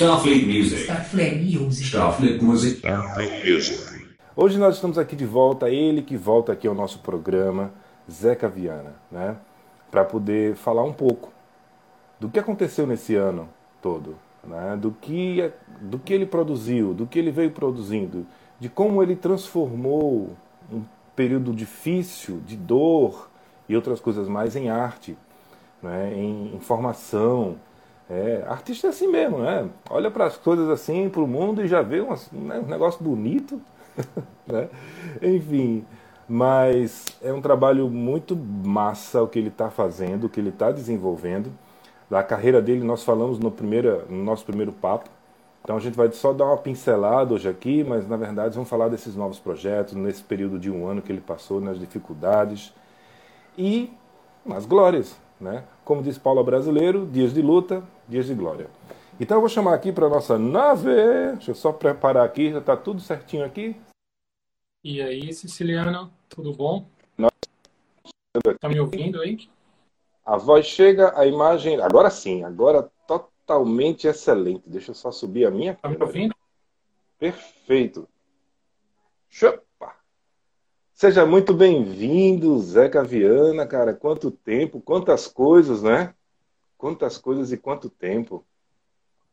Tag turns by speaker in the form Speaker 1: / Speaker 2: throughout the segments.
Speaker 1: Starfleet Music.
Speaker 2: Starfleet Music.
Speaker 1: Starfleet Music. Starfleet
Speaker 3: Music. Hoje nós estamos aqui de volta, ele que volta aqui ao nosso programa, Zeca Viana, né? Para poder falar um pouco do que aconteceu nesse ano todo, né? do, que, do que ele produziu, do que ele veio produzindo, de como ele transformou um período difícil, de dor e outras coisas mais em arte, né? em informação, é, artista é assim mesmo, né? Olha para as coisas assim, para o mundo e já vê umas, né, um negócio bonito. né? Enfim, mas é um trabalho muito massa o que ele está fazendo, o que ele está desenvolvendo. Da carreira dele nós falamos no, primeiro, no nosso primeiro papo. Então a gente vai só dar uma pincelada hoje aqui, mas na verdade vamos falar desses novos projetos, nesse período de um ano que ele passou, nas dificuldades e nas glórias. Né? Como diz Paulo Brasileiro, dias de luta, dias de glória. Então eu vou chamar aqui para a nossa nave. Deixa eu só preparar aqui, já está tudo certinho aqui.
Speaker 4: E aí, Siciliano, tudo bom? Está me ouvindo aí?
Speaker 3: A voz chega, a imagem. Agora sim, agora totalmente excelente. Deixa eu só subir a minha.
Speaker 4: Está me ouvindo?
Speaker 3: Perfeito. Chupa! Seja muito bem-vindo, Zeca Viana, cara. Quanto tempo, quantas coisas, né? Quantas coisas e quanto tempo.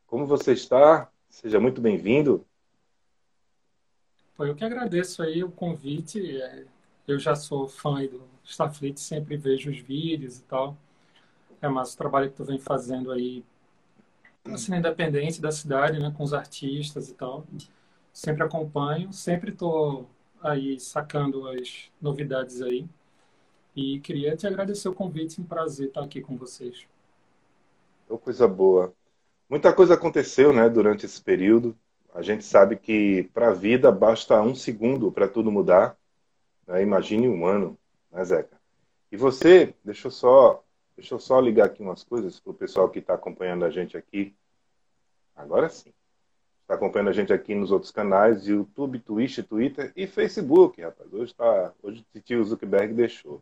Speaker 3: Como você está? Seja muito bem-vindo.
Speaker 4: Eu que agradeço aí o convite. É, eu já sou fã do Starfleet, sempre vejo os vídeos e tal. É, mas o trabalho que tu vem fazendo aí, assim, independente da cidade, né, com os artistas e tal, sempre acompanho, sempre estou aí sacando as novidades aí. E queria te agradecer o convite, um prazer estar aqui com vocês.
Speaker 3: Oh, coisa boa. Muita coisa aconteceu, né, durante esse período. A gente sabe que para a vida basta um segundo para tudo mudar. Né? Imagine um ano, né, Zeca? E você, deixa eu só, deixa eu só ligar aqui umas coisas para o pessoal que está acompanhando a gente aqui. Agora sim está acompanhando a gente aqui nos outros canais, YouTube, Twitch, Twitter e Facebook, rapaz. Hoje, tá, hoje o tio Zuckerberg deixou.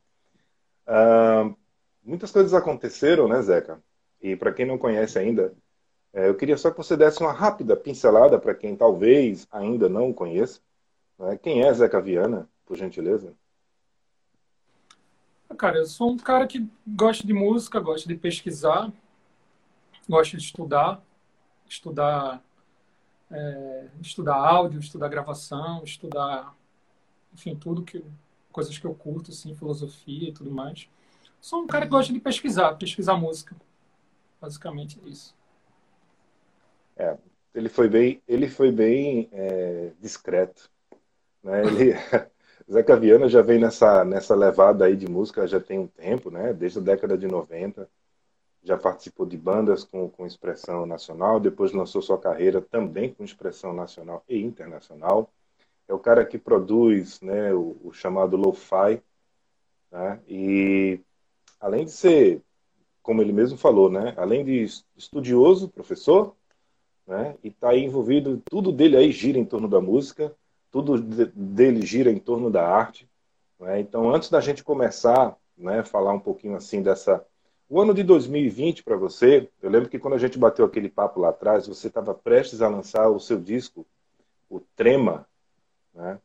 Speaker 3: Uh, muitas coisas aconteceram, né, Zeca? E para quem não conhece ainda, é, eu queria só que você desse uma rápida pincelada para quem talvez ainda não conheça. Né? Quem é Zeca Viana, por gentileza?
Speaker 4: Cara, eu sou um cara que gosta de música, gosta de pesquisar, gosta de estudar, estudar é, estudar áudio, estudar gravação, estudar, enfim, tudo que coisas que eu curto, assim, filosofia e tudo mais. Sou um cara que gosta de pesquisar, pesquisar música. Basicamente é isso.
Speaker 3: É, ele foi bem, ele foi bem é, discreto. Né? Ele, Zeca Viana já vem nessa, nessa levada aí de música já tem um tempo, né? desde a década de 90 já participou de bandas com, com expressão nacional, depois lançou sua carreira também com expressão nacional e internacional. É o cara que produz né, o, o chamado lo-fi, né, e além de ser, como ele mesmo falou, né, além de estudioso, professor, né, e está envolvido, tudo dele aí gira em torno da música, tudo de, dele gira em torno da arte. Né, então, antes da gente começar, né, falar um pouquinho assim dessa o ano de 2020 para você, eu lembro que quando a gente bateu aquele papo lá atrás, você estava prestes a lançar o seu disco, o Trema, né?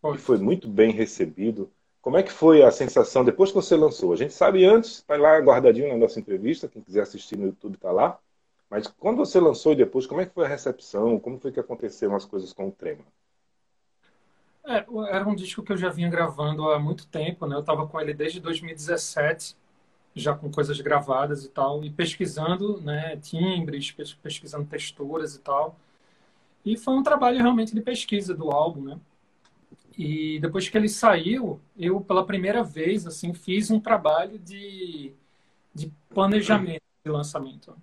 Speaker 3: Que foi muito bem recebido. Como é que foi a sensação depois que você lançou? A gente sabe antes, está lá guardadinho na nossa entrevista, quem quiser assistir no YouTube está lá. Mas quando você lançou e depois, como é que foi a recepção? Como foi que aconteceram as coisas com o Trema?
Speaker 4: É, era um disco que eu já vinha gravando há muito tempo, né? Eu estava com ele desde 2017 já com coisas gravadas e tal, e pesquisando né, timbres, pesquisando texturas e tal. E foi um trabalho realmente de pesquisa do álbum, né? E depois que ele saiu, eu pela primeira vez assim fiz um trabalho de, de planejamento de lançamento,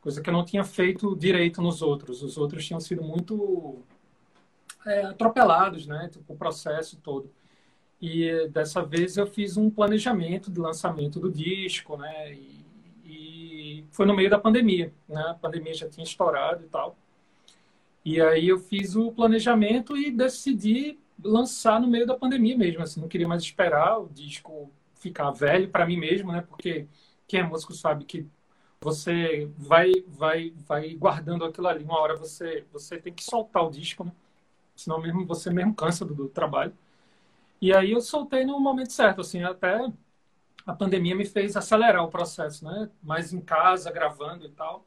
Speaker 4: coisa que eu não tinha feito direito nos outros. Os outros tinham sido muito é, atropelados, né? Tipo, o processo todo. E dessa vez eu fiz um planejamento de lançamento do disco, né? E, e, foi no meio da pandemia, né? A pandemia já tinha estourado e tal. E aí eu fiz o planejamento e decidi lançar no meio da pandemia mesmo, assim, não queria mais esperar o disco ficar velho para mim mesmo, né? Porque quem é músico sabe que você vai vai vai guardando aquilo ali. Uma hora você você tem que soltar o disco, né? Senão mesmo você mesmo cansa do, do trabalho. E aí eu soltei no momento certo, assim, até a pandemia me fez acelerar o processo, né? Mais em casa, gravando e tal.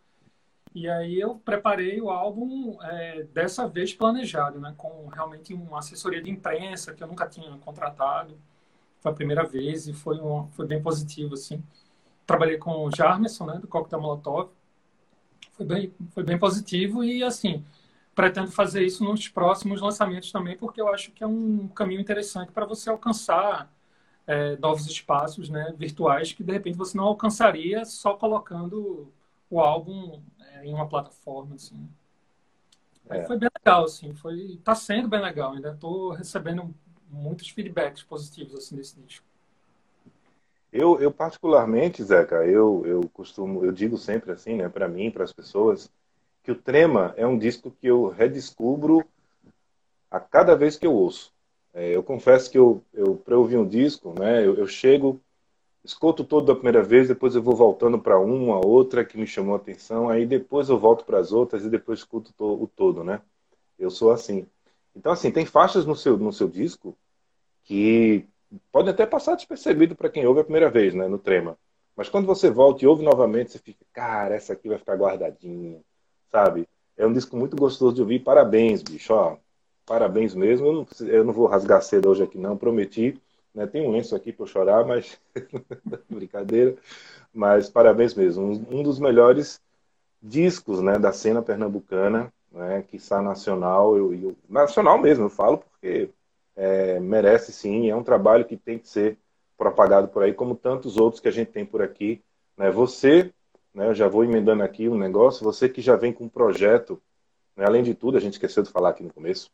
Speaker 4: E aí eu preparei o álbum é, dessa vez planejado, né? Com realmente uma assessoria de imprensa que eu nunca tinha contratado. Foi a primeira vez e foi, um, foi bem positivo, assim. Trabalhei com o Jarmerson, né? Do Coquetel Molotov. Foi bem, foi bem positivo e, assim, pretendo fazer isso nos próximos lançamentos também, porque eu acho que é um caminho interessante para você alcançar é, novos espaços né, virtuais que de repente você não alcançaria só colocando o álbum em uma plataforma assim. É. Foi bem legal, assim, foi, tá sendo bem legal. Ainda estou recebendo muitos feedbacks positivos assim desse disco.
Speaker 3: Eu, eu particularmente, Zeca, eu, eu costumo, eu digo sempre assim, né, para mim, para as pessoas, que o Trema é um disco que eu redescubro a cada vez que eu ouço. É, eu confesso que eu, eu para ouvir um disco, né, eu, eu, chego, escuto todo da primeira vez, depois eu vou voltando para uma, outra que me chamou a atenção, aí depois eu volto para as outras e depois escuto to, o todo, né? Eu sou assim. Então, assim, tem faixas no seu, no seu disco que podem até passar despercebido para quem ouve a primeira vez, né, no Trema. Mas quando você volta e ouve novamente, você fica, cara, essa aqui vai ficar guardadinha, sabe? É um disco muito gostoso de ouvir. Parabéns, bicho, ó parabéns mesmo. Eu não, eu não vou rasgar cedo hoje aqui, não, prometi. Né? Tem um lenço aqui para chorar, mas brincadeira. Mas parabéns mesmo. Um, um, dos melhores discos né, da cena pernambucana, né, que está nacional. Eu, eu, nacional mesmo, eu falo, porque é, merece sim. É um trabalho que tem que ser propagado por aí, como tantos outros que a gente tem por aqui. Né? Você, né, eu já vou emendando aqui um negócio, você que já vem com um projeto, né, além de tudo, a gente esqueceu de falar aqui no começo,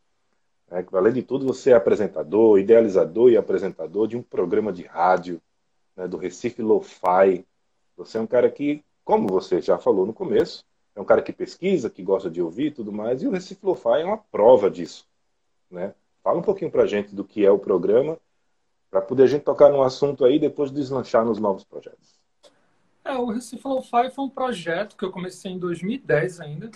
Speaker 3: é, além de tudo, você é apresentador, idealizador e apresentador de um programa de rádio né, do Recife Lo-Fi. Você é um cara que, como você já falou no começo, é um cara que pesquisa, que gosta de ouvir e tudo mais, e o Recife Lo-Fi é uma prova disso. Né? Fala um pouquinho para a gente do que é o programa, para poder a gente tocar num assunto aí e depois deslanchar nos novos projetos.
Speaker 4: É, o Recife Lo-Fi foi um projeto que eu comecei em 2010 ainda,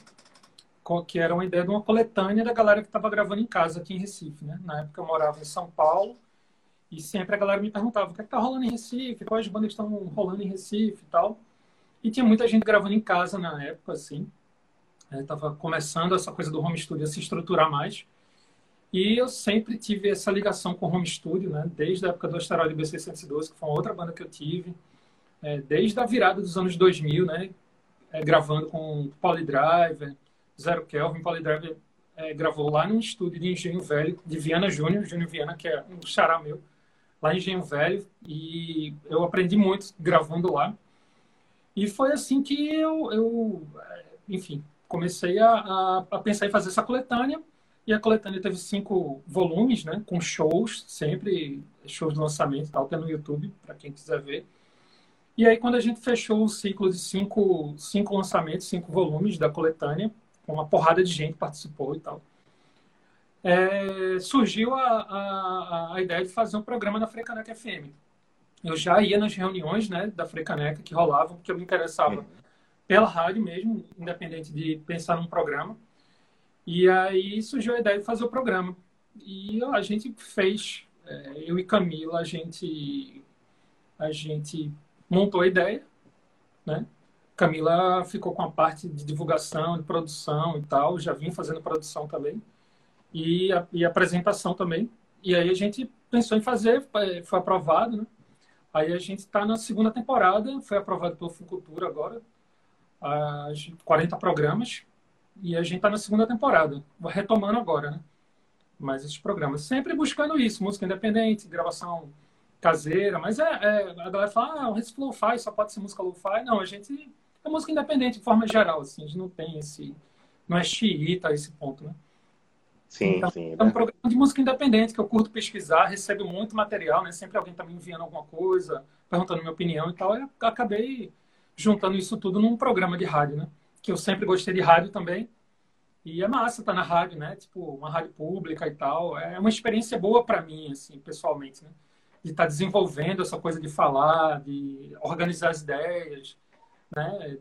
Speaker 4: que era uma ideia de uma coletânea da galera que estava gravando em casa aqui em Recife, né? Na época eu morava em São Paulo e sempre a galera me perguntava o que é está rolando em Recife, quais bandas estão rolando em Recife e tal. E tinha muita gente gravando em casa na época, assim. Estava é, começando essa coisa do home studio a se estruturar mais. E eu sempre tive essa ligação com o home studio, né? Desde a época do Asteroide B612, que foi uma outra banda que eu tive. É, desde a virada dos anos 2000, né? É, gravando com Polydriver, Zero Kelvin, Polydrive é, gravou lá no estúdio de Engenho Velho, de Viana Júnior, Júnior Viana, que é um xará meu, lá em Engenho Velho, e eu aprendi muito gravando lá. E foi assim que eu, eu é, enfim, comecei a, a, a, pensar em fazer essa coletânea, e a coletânea teve cinco volumes, né, com shows, sempre shows de lançamento e tal, tem no YouTube, para quem quiser ver. E aí, quando a gente fechou o ciclo de cinco, cinco lançamentos, cinco volumes da coletânea, uma porrada de gente participou e tal. É, surgiu a, a, a, ideia de fazer um programa na Frecaneca FM. Eu já ia nas reuniões né, da Frecaneca que rolavam, porque eu me interessava pela rádio mesmo, independente de pensar num programa. E aí surgiu a ideia de fazer o programa. E a gente fez, é, eu e Camila, a gente, a gente montou a ideia, né? Camila ficou com a parte de divulgação, de produção e tal, já vinha fazendo produção também, e, a, e apresentação também. E aí a gente pensou em fazer, foi aprovado, né? Aí a gente está na segunda temporada, foi aprovado pelo Fucultura agora, as 40 programas, e a gente está na segunda temporada, retomando agora, né? Mas esses programas, sempre buscando isso, música independente, gravação caseira, mas é, é a galera fala, ah, o Recife Lo-Fi só pode ser música Lo-Fi. Não, a gente é música independente de forma geral, assim, a gente não tem esse. Não é xiita a esse ponto, né?
Speaker 3: Sim, então, sim.
Speaker 4: É um programa de música independente que eu curto pesquisar, recebo muito material, né? Sempre alguém está me enviando alguma coisa, perguntando minha opinião e tal. Eu acabei juntando isso tudo num programa de rádio, né? Que eu sempre gostei de rádio também. E é massa tá na rádio, né? Tipo, uma rádio pública e tal. É uma experiência boa para mim, assim, pessoalmente, né? De estar tá desenvolvendo essa coisa de falar, de organizar as ideias, né?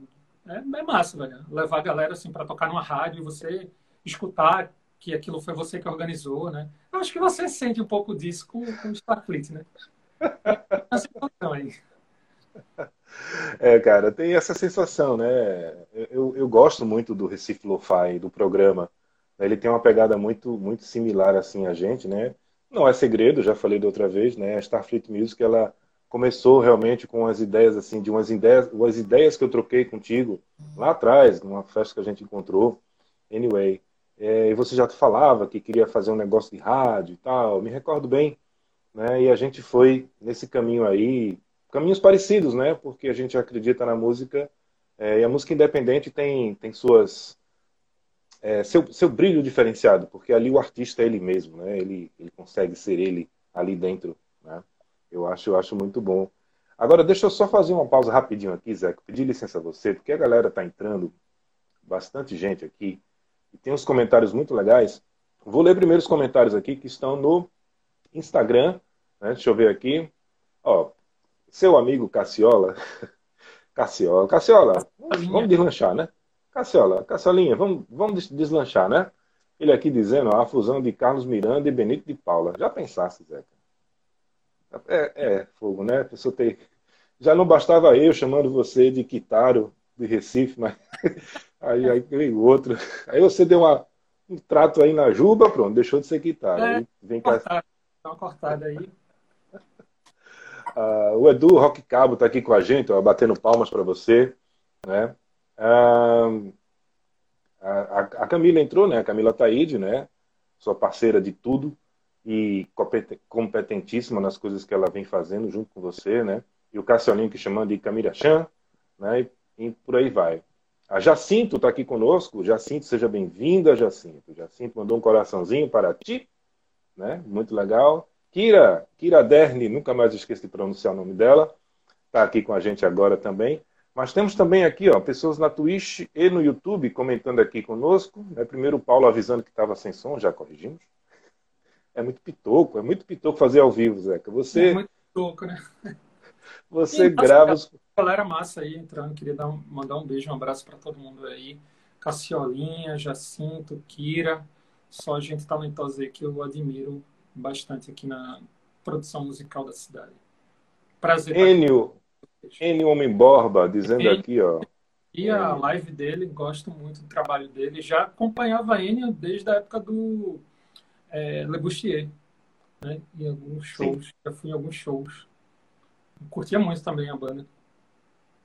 Speaker 4: É, é massa, velho. Levar a galera assim para tocar numa rádio e você escutar que aquilo foi você que organizou, né? Eu acho que você sente um pouco disso com, com o Starfleet, né? É aí.
Speaker 3: É, cara, tem essa sensação, né? Eu, eu gosto muito do Recife Lo-Fi, do programa. Ele tem uma pegada muito, muito similar assim a gente, né? Não é segredo, já falei da outra vez, né? A Starfleet Music, ela começou realmente com as ideias assim, de umas ideias, umas ideias que eu troquei contigo lá atrás, numa festa que a gente encontrou. Anyway, é, e você já falava que queria fazer um negócio de rádio e tal, me recordo bem, né? E a gente foi nesse caminho aí, caminhos parecidos, né? Porque a gente acredita na música é, e a música independente tem tem suas é, seu, seu brilho diferenciado, porque ali o artista é ele mesmo, né? Ele ele consegue ser ele ali dentro, né? Eu acho, eu acho muito bom. Agora, deixa eu só fazer uma pausa rapidinho aqui, Zé. Pedir licença a você, porque a galera está entrando, bastante gente aqui, e tem uns comentários muito legais. Vou ler primeiro os comentários aqui que estão no Instagram. Né? Deixa eu ver aqui. Ó, seu amigo Cassiola. Cassiola. Cassiola, vamos, vamos deslanchar, né? Cassiola, Cassiolinha, vamos, vamos deslanchar, né? Ele aqui dizendo ó, a fusão de Carlos Miranda e Benito de Paula. Já pensasse, Zeca? É, é, fogo, né? A pessoa tem... Já não bastava eu chamando você de Quitaro de Recife, mas aí, aí veio outro. Aí você deu uma, um trato aí na Juba, pronto, deixou de ser Quitaro.
Speaker 4: É, vem cá. Dá uma cortada aí.
Speaker 3: Uh, o Edu Rock Cabo está aqui com a gente, ó, batendo palmas para você. Né? Uh, a, a, Camila entrou, né? A Camila Taide, né? Sua parceira de tudo e competentíssima nas coisas que ela vem fazendo junto com você, né? E o Cassiolinho que chamando de Camila Chan, né? E, e por aí vai. A Jacinto está aqui conosco. Jacinto, seja bem-vinda, Jacinto. Jacinto mandou um coraçãozinho para ti, né? Muito legal. Kira, Kira Derni, nunca mais esqueço de pronunciar o nome dela, está aqui com a gente agora também. Mas temos também aqui, ó, pessoas na Twitch e no YouTube comentando aqui conosco. Né? Primeiro o Paulo avisando que estava sem som, já corrigimos é muito pitoco, é muito pitoco fazer ao vivo, Zeca. Você.
Speaker 4: É muito pitoco, né?
Speaker 3: Você e, grava.
Speaker 4: Os... Galera massa aí entrando, queria dar um, mandar um beijo, um abraço para todo mundo aí. Cassiolinha, Jacinto, Kira, só gente talentosa aí que eu admiro bastante aqui na produção musical da cidade.
Speaker 3: Prazer. Enio, Enio Homem Borba, dizendo aqui, ó.
Speaker 4: E a live dele, gosto muito do trabalho dele. Já acompanhava Enio desde a época do é, Le Bustier, né? Em alguns shows, sim. já fui em alguns shows. Curtia muito também a banda.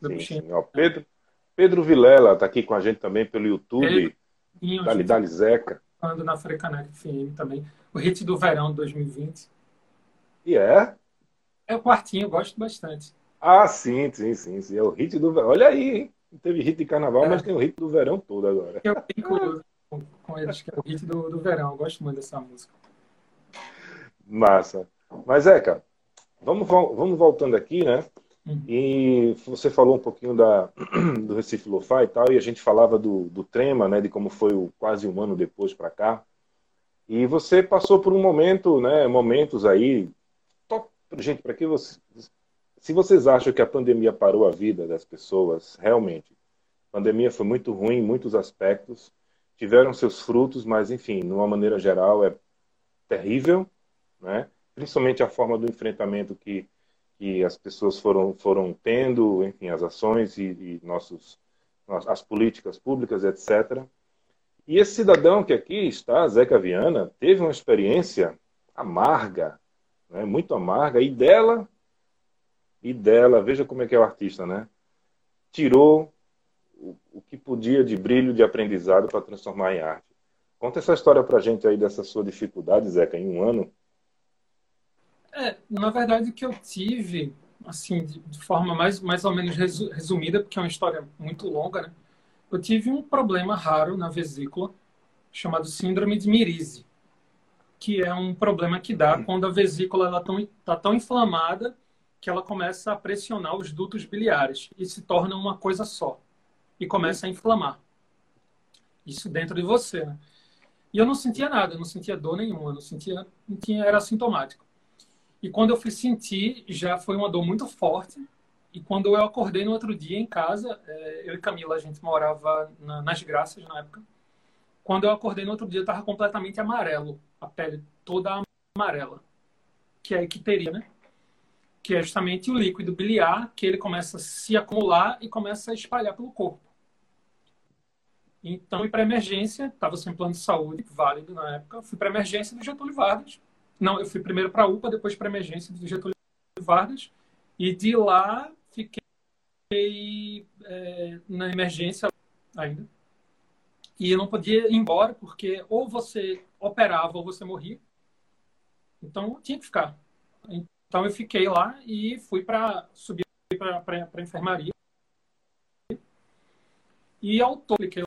Speaker 3: sim, sim. Ó, Pedro, Pedro Vilela está aqui com a gente também pelo YouTube. Pedro, Dali, Dali Zeca.
Speaker 4: Falando na Frecanec FM também. O hit do verão de 2020.
Speaker 3: E é?
Speaker 4: É o quartinho, gosto bastante.
Speaker 3: Ah, sim, sim, sim, sim. É o hit do verão. Olha aí, hein? Não teve hit de carnaval, é. mas tem o hit do verão todo agora.
Speaker 4: Eu tenho com, com eles, que é o hit do, do verão. Eu gosto muito dessa música.
Speaker 3: Massa. Mas é, cara, vamos, vamos voltando aqui, né? Uhum. E você falou um pouquinho da, do Recife Lo-Fi e tal, e a gente falava do, do Trema, né? De como foi o, quase um ano depois para cá. E você passou por um momento, né? Momentos aí. Gente, para que você. Se vocês acham que a pandemia parou a vida das pessoas, realmente, a pandemia foi muito ruim em muitos aspectos tiveram seus frutos, mas enfim, de uma maneira geral é terrível, né? Principalmente a forma do enfrentamento que que as pessoas foram foram tendo, enfim, as ações e, e nossos as políticas públicas, etc. E esse cidadão que aqui está, Zeca Viana, teve uma experiência amarga, né? muito amarga, e dela, e dela, veja como é que é o artista, né? Tirou o, o que podia de brilho de aprendizado para transformar em arte. Conta essa história para a gente aí dessa sua dificuldade, Zeca, em um ano.
Speaker 4: É, na verdade, o que eu tive, assim, de, de forma mais, mais ou menos resumida, porque é uma história muito longa, né? Eu tive um problema raro na vesícula, chamado síndrome de Mirise, que é um problema que dá quando a vesícula está tão, tá tão inflamada que ela começa a pressionar os dutos biliares e se torna uma coisa só e começa a inflamar. Isso dentro de você, né? E eu não sentia nada, eu não sentia dor nenhuma, não sentia, não tinha, era assintomático. E quando eu fui sentir, já foi uma dor muito forte e quando eu acordei no outro dia em casa, é, eu e Camila, a gente morava na, nas Graças na época. Quando eu acordei no outro dia, estava completamente amarelo, a pele toda amarela, que é que teria, né? Que é justamente o líquido biliar, que ele começa a se acumular e começa a espalhar pelo corpo. Então, para emergência, estava sem plano de saúde válido na época, fui para emergência do Getúlio Vargas. Não, eu fui primeiro para UPA, depois para emergência do Getúlio Vargas. E de lá fiquei é, na emergência ainda. E eu não podia ir embora, porque ou você operava ou você morria. Então, tinha que ficar. Então, eu fiquei lá e fui para subir para a enfermaria. E ao todo, que eu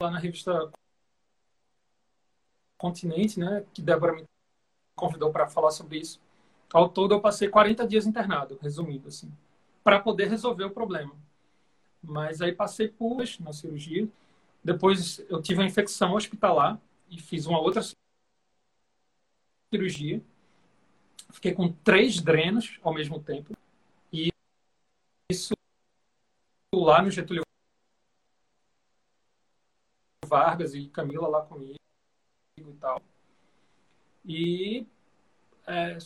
Speaker 4: lá na revista Continente, né, que Débora me convidou para falar sobre isso. Ao todo, eu passei 40 dias internado, resumindo assim, para poder resolver o problema. Mas aí passei por na cirurgia. Depois eu tive uma infecção hospitalar e fiz uma outra cirurgia. Fiquei com três drenos ao mesmo tempo. E isso lá no Getúlio Vargas e Camila lá comigo e tal. E é,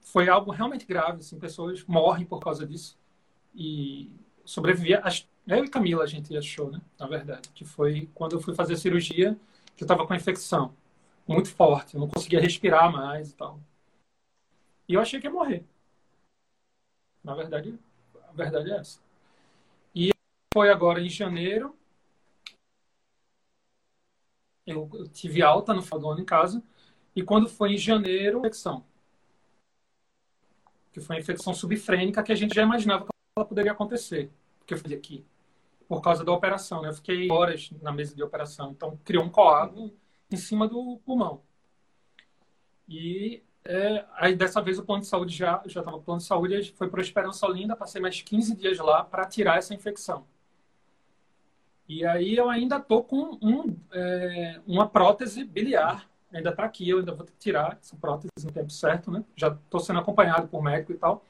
Speaker 4: foi algo realmente grave, assim, pessoas morrem por causa disso. E sobrevivia, eu e Camila a gente achou, né, na verdade, que foi quando eu fui fazer a cirurgia, que eu estava com infecção muito forte, eu não conseguia respirar mais e tal. E eu achei que ia morrer. Na verdade, a verdade é essa. E foi agora em janeiro, eu, tive alta no final do ano em casa, e quando foi em janeiro, infecção. Que foi uma infecção subfrênica que a gente já imaginava que ela poderia acontecer. Porque eu fui aqui. Por causa da operação, né? Eu fiquei horas na mesa de operação. Então, criou um coágulo em cima do pulmão. E é, aí, dessa vez, o plano de saúde já já estava plano de saúde, foi para Esperança Olinda, passei mais 15 dias lá para tirar essa infecção. E aí eu ainda tô com um, é, uma prótese biliar ainda está aqui, eu ainda vou tirar essa prótese no tempo certo, né? Já estou sendo acompanhado por médico e tal.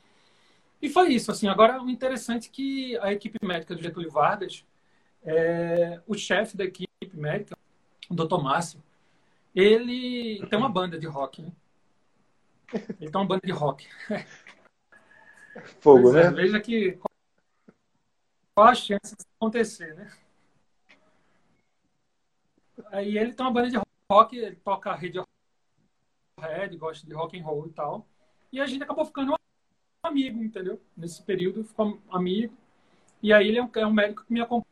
Speaker 4: E foi isso, assim. Agora, o interessante é que a equipe médica do Getúlio Vargas, é, o chefe da equipe médica, o doutor Márcio, ele tem uma banda de rock, né? Ele tem uma banda de rock.
Speaker 3: Fogo, é,
Speaker 4: né? Veja que qual a chance de acontecer, né? Aí ele tem uma banda de rock ele toca Radiohead, gosta de rock and roll e tal. E a gente acabou ficando amigo, entendeu? Nesse período ficou amigo. E aí ele é um, é um médico que me acompanha.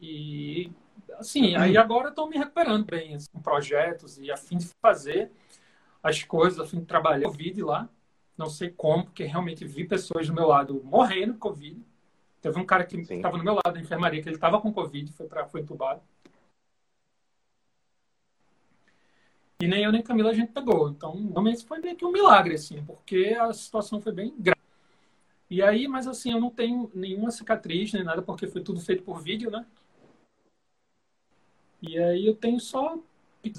Speaker 4: E assim, aí agora estou me recuperando bem assim, com projetos e a fim de fazer as coisas, a fim de trabalhar Covid lá. Não sei como, porque realmente vi pessoas do meu lado morrendo com Covid. Teve um cara que estava no meu lado da enfermaria, que ele estava com Covid, foi, pra, foi entubado. E nem eu nem Camila a gente pegou. Então, realmente foi meio que um milagre, assim, porque a situação foi bem grave. E aí, mas assim, eu não tenho nenhuma cicatriz nem nada, porque foi tudo feito por vídeo, né? E aí eu tenho só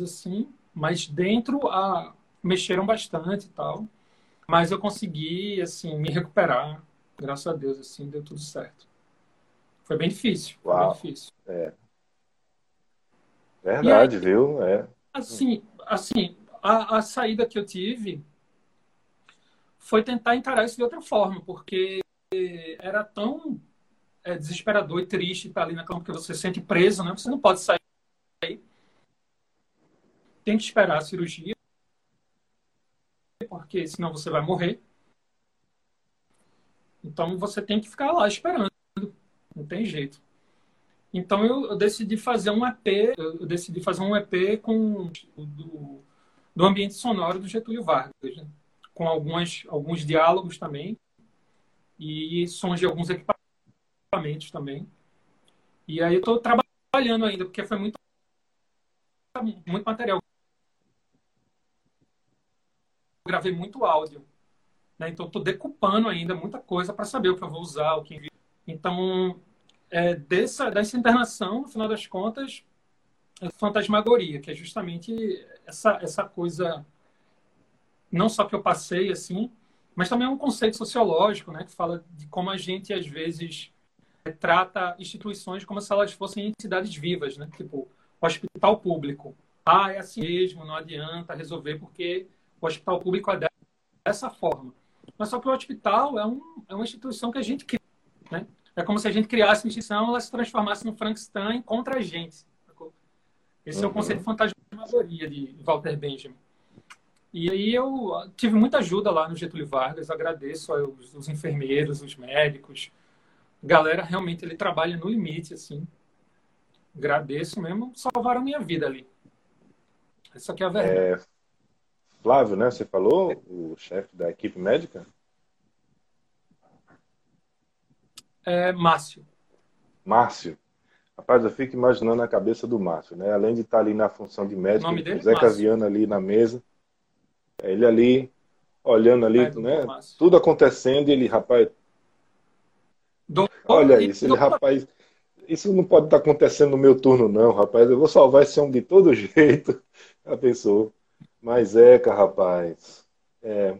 Speaker 4: assim, mas dentro a mexeram bastante e tal. Mas eu consegui, assim, me recuperar. Graças a Deus, assim, deu tudo certo. Foi bem difícil. Uau. bem difícil.
Speaker 3: É. Verdade, aí, viu? É.
Speaker 4: Assim, assim, a, a saída que eu tive foi tentar encarar isso de outra forma, porque era tão é, desesperador e triste estar ali na cama, porque você se sente preso, né? Você não pode sair. Tem que esperar a cirurgia, porque senão você vai morrer. Então você tem que ficar lá esperando. Não tem jeito. Então eu, eu, decidi fazer um EP, eu decidi fazer um EP com do, do ambiente sonoro do Getúlio Vargas, né? com algumas, alguns diálogos também e sons de alguns equipamentos também. E aí eu estou trabalhando ainda, porque foi muito, muito material. Eu gravei muito áudio. Né? Então estou decupando ainda muita coisa para saber o que eu vou usar, o que então é, dessa, dessa internação, no final das contas, é fantasmagoria, que é justamente essa, essa coisa, não só que eu passei assim, mas também é um conceito sociológico, né, que fala de como a gente às vezes trata instituições como se elas fossem entidades vivas, né? Tipo, hospital público. Ah, é assim mesmo, não adianta resolver porque o hospital público é dessa forma. Mas só que o hospital é, um, é uma instituição que a gente? É como se a gente criasse uma instituição, ela se transformasse no Frankenstein contra a gente. Esse uhum. é o uhum. conceito de fantasmagoria de Walter Benjamin. E aí eu tive muita ajuda lá no Getúlio Vargas, agradeço aos, os enfermeiros, os médicos, galera realmente ele trabalha no limite, assim. Agradeço mesmo, salvaram minha vida ali. Essa aqui é a verdade. É,
Speaker 3: Flávio, né? Você falou, o chefe da equipe médica?
Speaker 4: É Márcio.
Speaker 3: Márcio. Rapaz, eu fico imaginando a cabeça do Márcio, né? Além de estar ali na função de médico, o? Zé Caviano ali na mesa, ele ali olhando ali, é, né? Tudo acontecendo e ele, rapaz, Olha isso, ele, rapaz, isso não pode estar acontecendo no meu turno, não, rapaz. Eu vou salvar esse homem de todo jeito. Já pensou? Mas Eca, rapaz. É.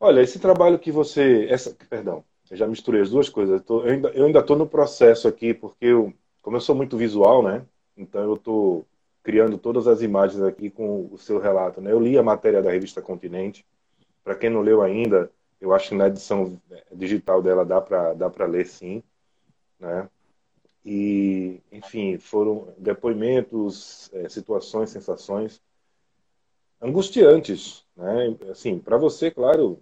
Speaker 3: Olha, esse trabalho que você. Essa, perdão, eu já misturei as duas coisas. Eu, tô, eu ainda estou no processo aqui, porque eu, como eu sou muito visual, né? Então eu estou criando todas as imagens aqui com o seu relato. Né? Eu li a matéria da revista Continente. Para quem não leu ainda, eu acho que na edição digital dela dá para dá para ler sim, né? E, enfim, foram depoimentos, é, situações, sensações angustiantes, né? Assim, para você, claro,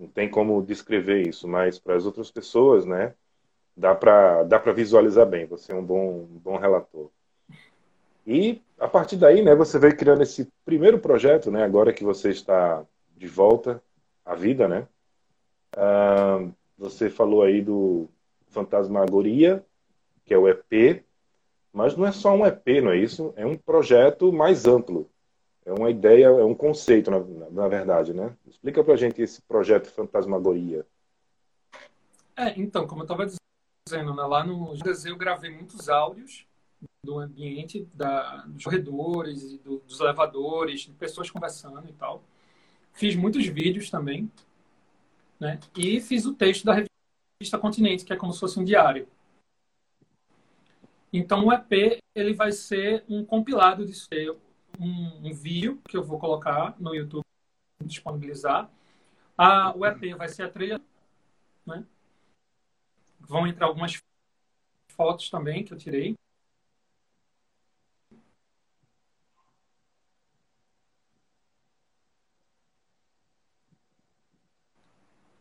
Speaker 3: não tem como descrever isso, mas para as outras pessoas, né? Dá para dá para visualizar bem. Você é um bom um bom relator. E a partir daí, né? Você veio criando esse primeiro projeto, né? Agora que você está de volta à vida, né? Você falou aí do Fantasmagoria, que é o EP, mas não é só um EP, não é isso? É um projeto mais amplo. É uma ideia, é um conceito, na, na verdade, né? Explica pra gente esse projeto Fantasmagoria.
Speaker 4: É, então, como eu estava dizendo, né, lá no eu gravei muitos áudios do ambiente, da, dos corredores, do, dos elevadores, de pessoas conversando e tal. Fiz muitos vídeos também, né? E fiz o texto da revista Continente, que é como se fosse um diário. Então o EP ele vai ser um compilado disso, um, um vídeo que eu vou colocar no YouTube, disponibilizar. A, o EP vai ser a trilha, né? Vão entrar algumas fotos também que eu tirei.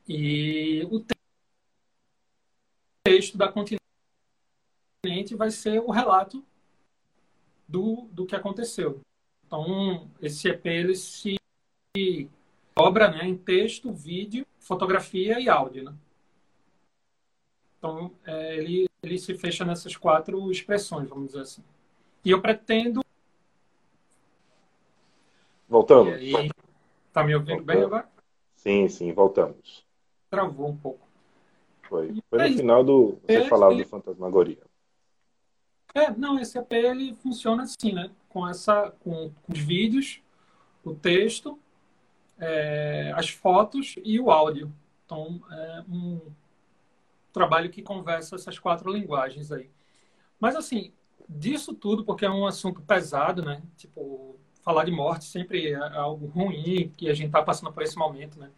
Speaker 4: E o texto da continente vai ser o relato do, do que aconteceu. Então, esse EP ele se obra né, em texto, vídeo, fotografia e áudio. Né? Então, é, ele, ele se fecha nessas quatro expressões, vamos dizer assim. E eu pretendo.
Speaker 3: Voltamos.
Speaker 4: Aí, tá me ouvindo Voltamos. bem agora?
Speaker 3: Sim, sim, voltamos
Speaker 4: travou um pouco.
Speaker 3: Foi. Foi no final do. Você falava ele... do Fantasmagoria.
Speaker 4: É, não, esse AP ele funciona assim, né? Com, essa, com, com os vídeos, o texto, é, as fotos e o áudio. Então, é um trabalho que conversa essas quatro linguagens aí. Mas, assim, disso tudo, porque é um assunto pesado, né? Tipo, falar de morte sempre é algo ruim, que a gente está passando por esse momento, né?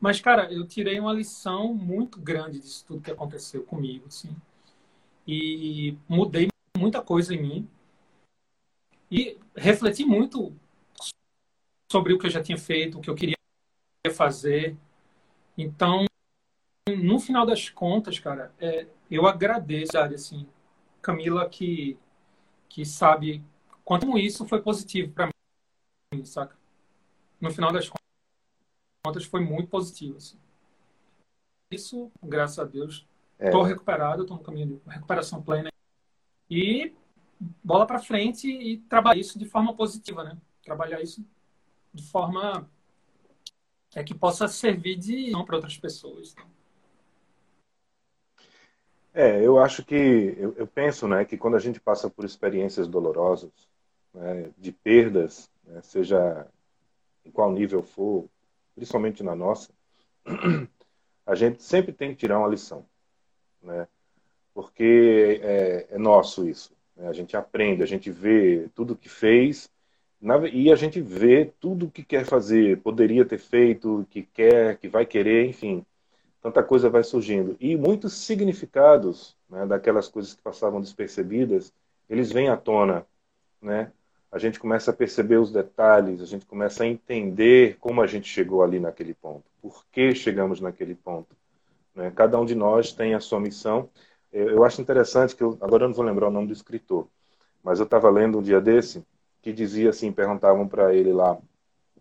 Speaker 4: Mas, cara, eu tirei uma lição muito grande disso tudo que aconteceu comigo, assim. E mudei muita coisa em mim. E refleti muito sobre o que eu já tinha feito, o que eu queria fazer. Então, no final das contas, cara, é, eu agradeço, assim, Camila, que, que sabe quanto isso foi positivo para mim, saca? No final das contas contas foi muito positivo. Assim. Isso, graças a Deus, estou é. recuperado, estou no caminho de recuperação plena. E bola para frente e trabalhar isso de forma positiva, né? Trabalhar isso de forma é que possa servir de não para outras pessoas.
Speaker 3: É, eu acho que eu, eu, penso, né, que quando a gente passa por experiências dolorosas, né, de perdas, né, seja em qual nível for, principalmente na nossa, a gente sempre tem que tirar uma lição, né? Porque é, é nosso isso. Né? A gente aprende, a gente vê tudo que fez e a gente vê tudo que quer fazer, poderia ter feito, que quer, que vai querer, enfim. Tanta coisa vai surgindo. E muitos significados né, daquelas coisas que passavam despercebidas, eles vêm à tona, né? A gente começa a perceber os detalhes, a gente começa a entender como a gente chegou ali naquele ponto, por que chegamos naquele ponto. Né? Cada um de nós tem a sua missão. Eu acho interessante que eu, agora eu não vou lembrar o nome do escritor, mas eu estava lendo um dia desse que dizia assim, perguntavam para ele lá,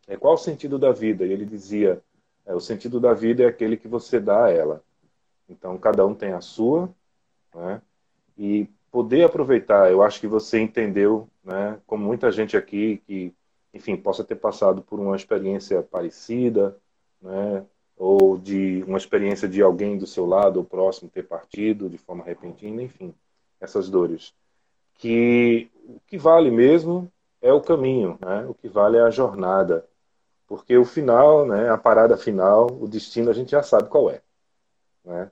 Speaker 3: é, qual o sentido da vida? E ele dizia, é, o sentido da vida é aquele que você dá a ela. Então cada um tem a sua, né? E poder aproveitar, eu acho que você entendeu, né? Como muita gente aqui que, enfim, possa ter passado por uma experiência parecida, né? Ou de uma experiência de alguém do seu lado ou próximo ter partido de forma repentina, enfim, essas dores. Que o que vale mesmo é o caminho, né? o que vale é a jornada. Porque o final, né, a parada final, o destino a gente já sabe qual é. Né?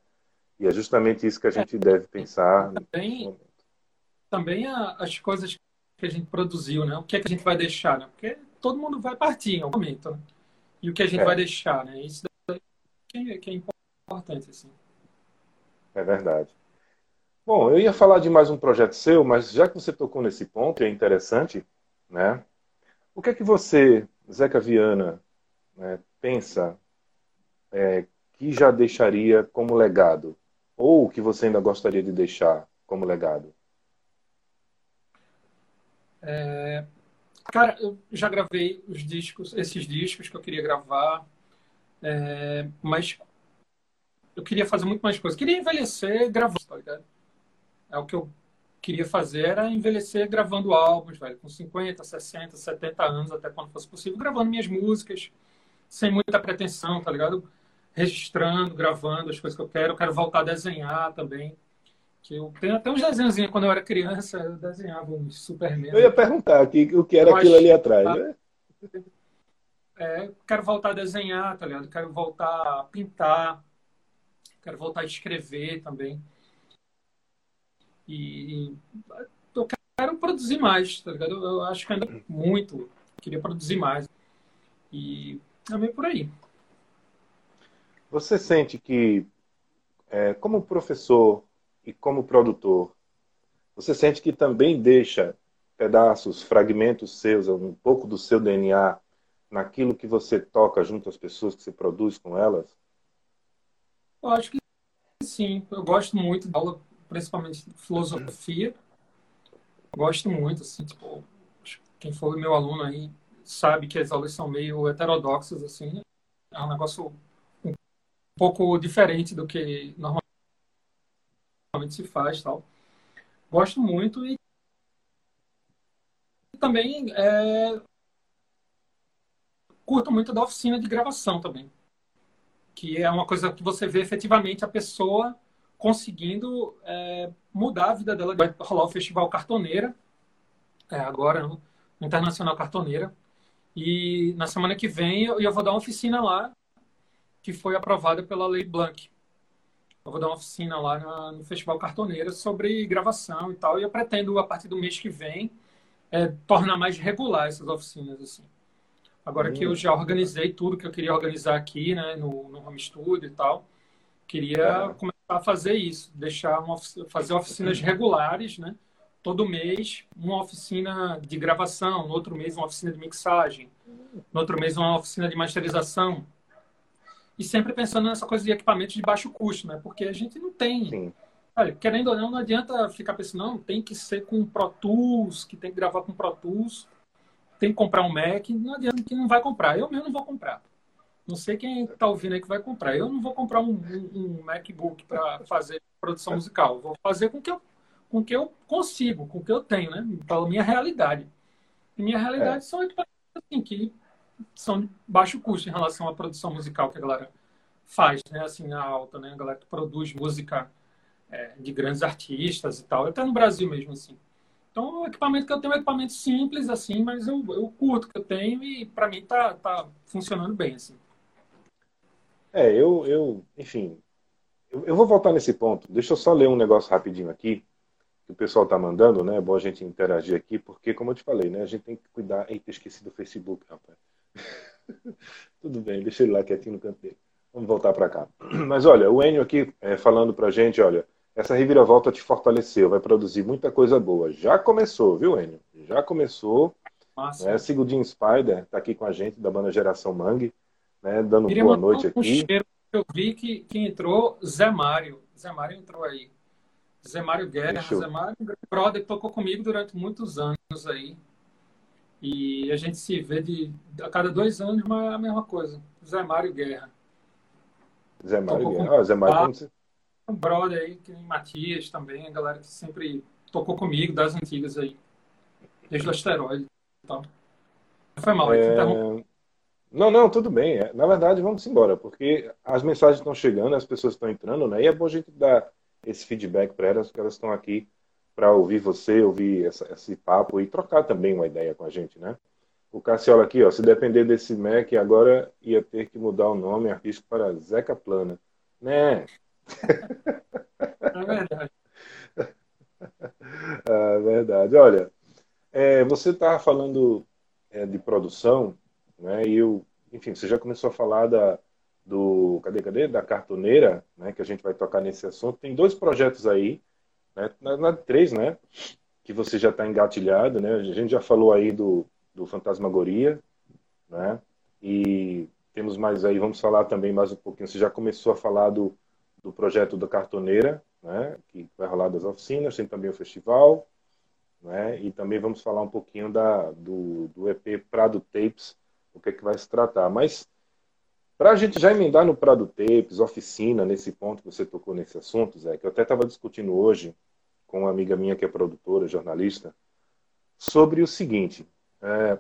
Speaker 3: E é justamente isso que a gente é, deve pensar.
Speaker 4: Também, também as coisas que a gente produziu, né? o que é que a gente vai deixar, né? porque todo mundo vai partir em algum momento. Né? E o que a gente é. vai deixar, né? Isso que, que é importante, assim.
Speaker 3: É verdade. Bom, eu ia falar de mais um projeto seu, mas já que você tocou nesse ponto, é interessante, né? O que é que você, Zeca Viana, né, pensa é, que já deixaria como legado? Ou que você ainda gostaria de deixar como legado?
Speaker 4: É, cara, eu já gravei os discos, esses discos que eu queria gravar. É, mas eu queria fazer muito mais coisas. Queria envelhecer gravando, tá ligado? É o que eu queria fazer era envelhecer gravando álbuns, velho, com 50, 60, 70 anos, até quando fosse possível, gravando minhas músicas, sem muita pretensão, tá ligado? Registrando, gravando as coisas que eu quero. Eu quero voltar a desenhar também. Que eu tenho até uns desenhos quando eu era criança, eu desenhava uns Superman.
Speaker 3: Eu ia perguntar aqui, o que era aquilo ali atrás, né?
Speaker 4: É, quero voltar a desenhar, tá ligado? Quero voltar a pintar, quero voltar a escrever também. E, eu quero produzir mais, tá ligado? Eu acho que ainda muito, queria produzir mais. E também por aí.
Speaker 3: Você sente que, é, como professor e como produtor, você sente que também deixa pedaços, fragmentos seus, um pouco do seu DNA naquilo que você toca junto às pessoas que você produz com elas?
Speaker 4: Eu acho que sim. Eu gosto muito da aula, principalmente de filosofia. Gosto muito, assim, tipo, quem for meu aluno aí sabe que as aulas são meio heterodoxas, assim. É um negócio um pouco diferente do que normalmente se faz, tal. Gosto muito e também é, curto muito da oficina de gravação também. Que é uma coisa que você vê efetivamente a pessoa conseguindo é, mudar a vida dela. Vai rolar o Festival Cartoneira, é, agora, no Internacional Cartoneira. E na semana que vem eu, eu vou dar uma oficina lá, que foi aprovada pela Lei Blanc. Eu vou dar uma oficina lá na, no Festival Cartoneira sobre gravação e tal. E eu pretendo, a partir do mês que vem, é, tornar mais regular essas oficinas. assim. Agora que eu já organizei tudo que eu queria organizar aqui, né, no, no home studio e tal, queria começar a fazer isso, deixar uma, fazer oficinas regulares, né? Todo mês uma oficina de gravação, no outro mês uma oficina de mixagem, no outro mês uma oficina de masterização. E sempre pensando nessa coisa de equipamentos de baixo custo, né? Porque a gente não tem. Sim. Olha, querendo ou não, não adianta ficar pensando, não, tem que ser com Pro Tools, que tem que gravar com Pro Tools tem que comprar um Mac, não adianta que não vai comprar. Eu mesmo não vou comprar. Não sei quem está ouvindo aí que vai comprar. Eu não vou comprar um, um, um MacBook para fazer produção musical. Vou fazer com o que eu, com que eu consigo, com o que eu tenho, né? Pela minha realidade. E minha realidade é. são equipamentos assim, que são de baixo custo em relação à produção musical que a galera faz, né? Assim, a alta, né? A galera que produz música é, de grandes artistas e tal. Até no Brasil mesmo, assim. Então, o equipamento que eu tenho é um equipamento simples, assim, mas eu, eu curto que eu tenho e para mim tá, tá funcionando bem, assim.
Speaker 3: É, eu, eu enfim, eu, eu, vou voltar nesse ponto. Deixa eu só ler um negócio rapidinho aqui, que o pessoal está mandando, né? É bom a gente interagir aqui, porque, como eu te falei, né? A gente tem que cuidar. Eita, esqueci do Facebook, rapaz. Tudo bem, deixa ele lá quietinho no canto dele. Vamos voltar para cá. Mas olha, o Enio aqui é, falando para a gente, olha, essa reviravolta te fortaleceu, vai produzir muita coisa boa. Já começou, viu, Enio? Já começou. Massa. Né? Sigurdinho Spider está aqui com a gente, da banda Geração Mangue, né? dando Queria boa noite um aqui. Cheiro.
Speaker 4: Eu vi que, que entrou Zé Mário. Zé Mário entrou aí. Zé Mário Guerra. Zé Mário, um brother, tocou comigo durante muitos anos aí. E a gente se vê de, a cada dois anos, mas é a mesma coisa. Zé Mário Guerra.
Speaker 3: Zé Mário Guerra. Ah, Zé Mário.
Speaker 4: Um brother aí, que Matias também, a galera que sempre tocou comigo, das antigas aí. Desde o asteroide e tal. Foi mal, é...
Speaker 3: Não, não, tudo bem. É, na verdade, vamos embora, porque as mensagens estão chegando, as pessoas estão entrando, né? E é bom a gente dar esse feedback para elas, porque elas estão aqui para ouvir você, ouvir essa, esse papo e trocar também uma ideia com a gente, né? O Cassiola aqui, ó, se depender desse Mac, agora ia ter que mudar o nome artístico para Zeca Plana. Né?
Speaker 4: É verdade.
Speaker 3: é verdade. Olha, é, você estava falando é, de produção, né? E eu, enfim, você já começou a falar da, do, cadê, cadê? Da cartoneira, né? Que a gente vai tocar nesse assunto. Tem dois projetos aí né? Na, na três, né? Que você já está engatilhado, né? A gente já falou aí do, do Fantasmagoria, né? E temos mais aí, vamos falar também mais um pouquinho. Você já começou a falar do, do projeto da Cartoneira, né? Que vai rolar das oficinas, tem também o festival, né? E também vamos falar um pouquinho da, do, do EP Prado Tapes, o que é que vai se tratar. Mas para a gente já emendar no Prado Tapes, oficina, nesse ponto que você tocou nesse assunto, Zé, que eu até estava discutindo hoje com uma amiga minha que é produtora, jornalista, sobre o seguinte: é,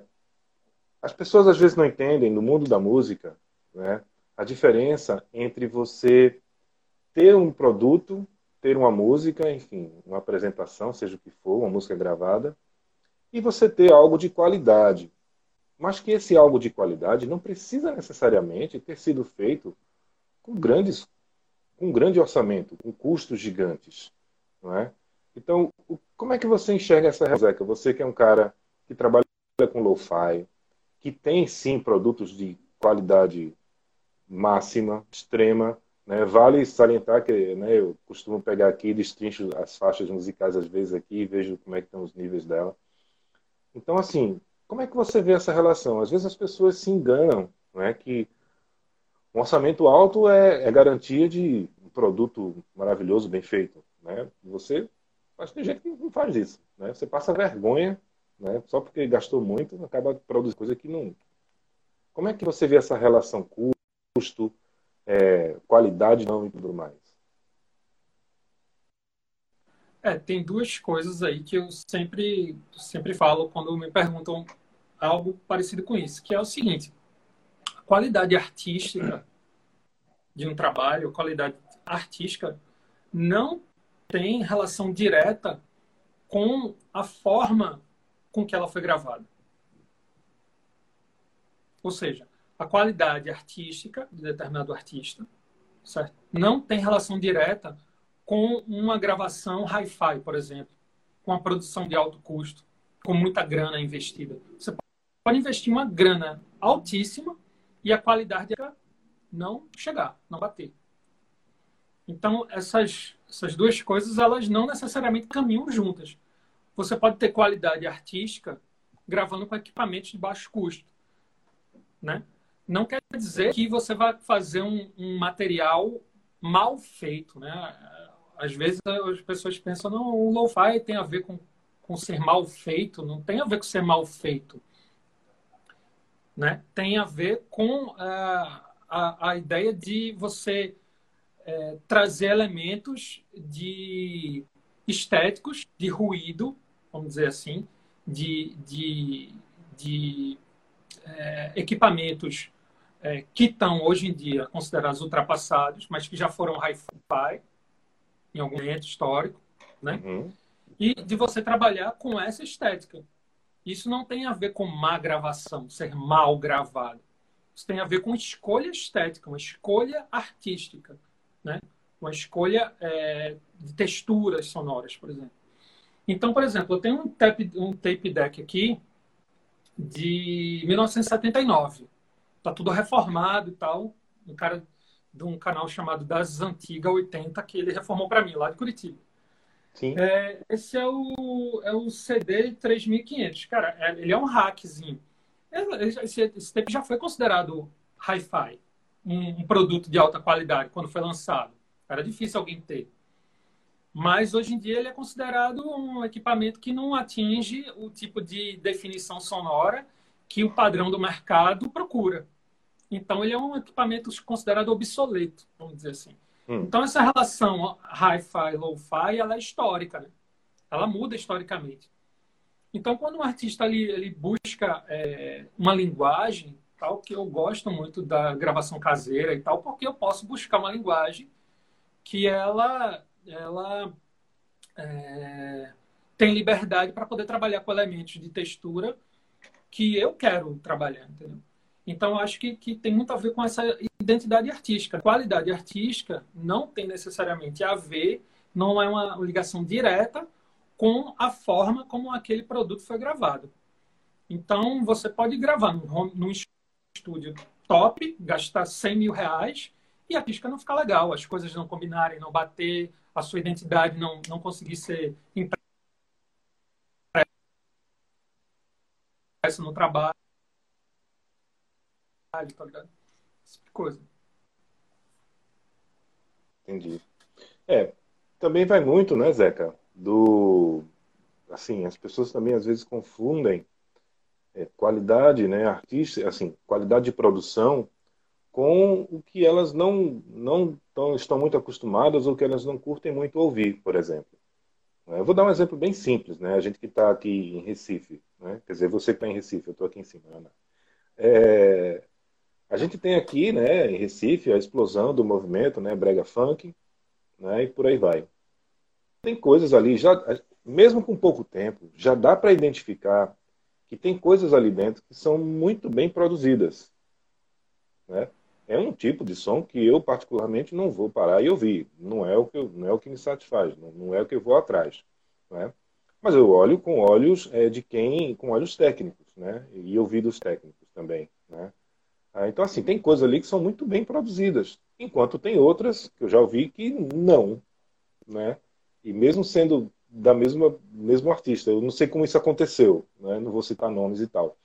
Speaker 3: as pessoas às vezes não entendem no mundo da música né, a diferença entre você ter um produto, ter uma música, enfim, uma apresentação, seja o que for, uma música gravada, e você ter algo de qualidade mas que esse algo de qualidade não precisa necessariamente ter sido feito com grandes com grande orçamento, com custos gigantes, não é? Então, como é que você enxerga essa Zeca? Você que é um cara que trabalha com lo-fi, que tem sim produtos de qualidade máxima, extrema, né? Vale salientar que né, eu costumo pegar aqui, destrincho as faixas musicais às vezes aqui e vejo como é que estão os níveis dela. Então, assim, como é que você vê essa relação? Às vezes as pessoas se enganam, não é que um orçamento alto é, é garantia de um produto maravilhoso, bem feito, né? Você, mas tem gente que não faz isso, né? Você passa vergonha, né? Só porque gastou muito, acaba produzindo coisa que não. Como é que você vê essa relação custo, é, qualidade não e tudo mais?
Speaker 4: É, tem duas coisas aí que eu sempre, sempre falo quando me perguntam algo parecido com isso, que é o seguinte: a qualidade artística de um trabalho, qualidade artística não tem relação direta com a forma com que ela foi gravada. Ou seja, a qualidade artística de determinado artista certo? não tem relação direta com uma gravação hi-fi, por exemplo, com a produção de alto custo, com muita grana investida. Você pode investir uma grana altíssima e a qualidade não chegar, não bater. Então, essas, essas duas coisas, elas não necessariamente caminham juntas. Você pode ter qualidade artística gravando com equipamentos de baixo custo. Né? Não quer dizer que você vai fazer um, um material mal feito. Né? às vezes as pessoas pensam, não, o lo-fi tem a ver com, com ser mal feito, não tem a ver com ser mal feito. Né? Tem a ver com a, a, a ideia de você é, trazer elementos de estéticos, de ruído, vamos dizer assim, de, de, de é, equipamentos é, que estão hoje em dia considerados ultrapassados, mas que já foram hi-fi, em algum momento histórico, né? Uhum. E de você trabalhar com essa estética. Isso não tem a ver com má gravação, ser mal gravado. isso tem a ver com escolha estética, uma escolha artística, né? Uma escolha é, de texturas sonoras, por exemplo. Então, por exemplo, eu tenho um tape, um tape deck aqui de 1979. Tá tudo reformado e tal. Um cara de um canal chamado Das Antigas 80 que ele reformou para mim, lá de Curitiba.
Speaker 3: Sim.
Speaker 4: É, esse é o, é o CD 3500. Cara, é, ele é um hackzinho. Esse, esse tape já foi considerado hi-fi, um, um, produto de alta qualidade quando foi lançado. Era difícil alguém ter. Mas hoje em dia ele é considerado um equipamento que não atinge o tipo de definição sonora que o padrão do mercado procura. Então ele é um equipamento considerado obsoleto, vamos dizer assim. Hum. Então essa relação hi-fi, low-fi, ela é histórica, né? Ela muda historicamente. Então quando um artista ele, ele busca é, uma linguagem, tal que eu gosto muito da gravação caseira e tal, porque eu posso buscar uma linguagem que ela ela é, tem liberdade para poder trabalhar com elementos de textura que eu quero trabalhar, entendeu? Então, acho que, que tem muito a ver com essa identidade artística. Qualidade artística não tem necessariamente a ver, não é uma ligação direta com a forma como aquele produto foi gravado. Então, você pode gravar num, num estúdio top, gastar 100 mil reais e a artística não ficar legal, as coisas não combinarem, não bater, a sua identidade não, não conseguir ser impressa no trabalho, tá ligado? Esse tipo de coisa.
Speaker 3: Entendi. É, também vai muito, né, Zeca, do... Assim, as pessoas também às vezes confundem é, qualidade, né, artista, assim, qualidade de produção com o que elas não, não tão, estão muito acostumadas ou que elas não curtem muito ouvir, por exemplo. Eu vou dar um exemplo bem simples, né? A gente que está aqui em Recife, né? quer dizer, você que está em Recife, eu estou aqui em cima, Ana. É, a gente tem aqui, né, em Recife, a explosão do movimento, né, brega funk, né, e por aí vai. Tem coisas ali, já, mesmo com pouco tempo, já dá para identificar que tem coisas ali dentro que são muito bem produzidas, né? é um tipo de som que eu particularmente não vou parar e ouvir. Não é o que, eu, não é o que me satisfaz, não, não é o que eu vou atrás. Né? Mas eu olho com olhos é, de quem, com olhos técnicos, né? E ouvidos técnicos também, né? Ah, então assim tem coisas ali que são muito bem produzidas, enquanto tem outras que eu já ouvi que não, né? E mesmo sendo da mesma mesmo artista, eu não sei como isso aconteceu, né? Não vou citar nomes e tal.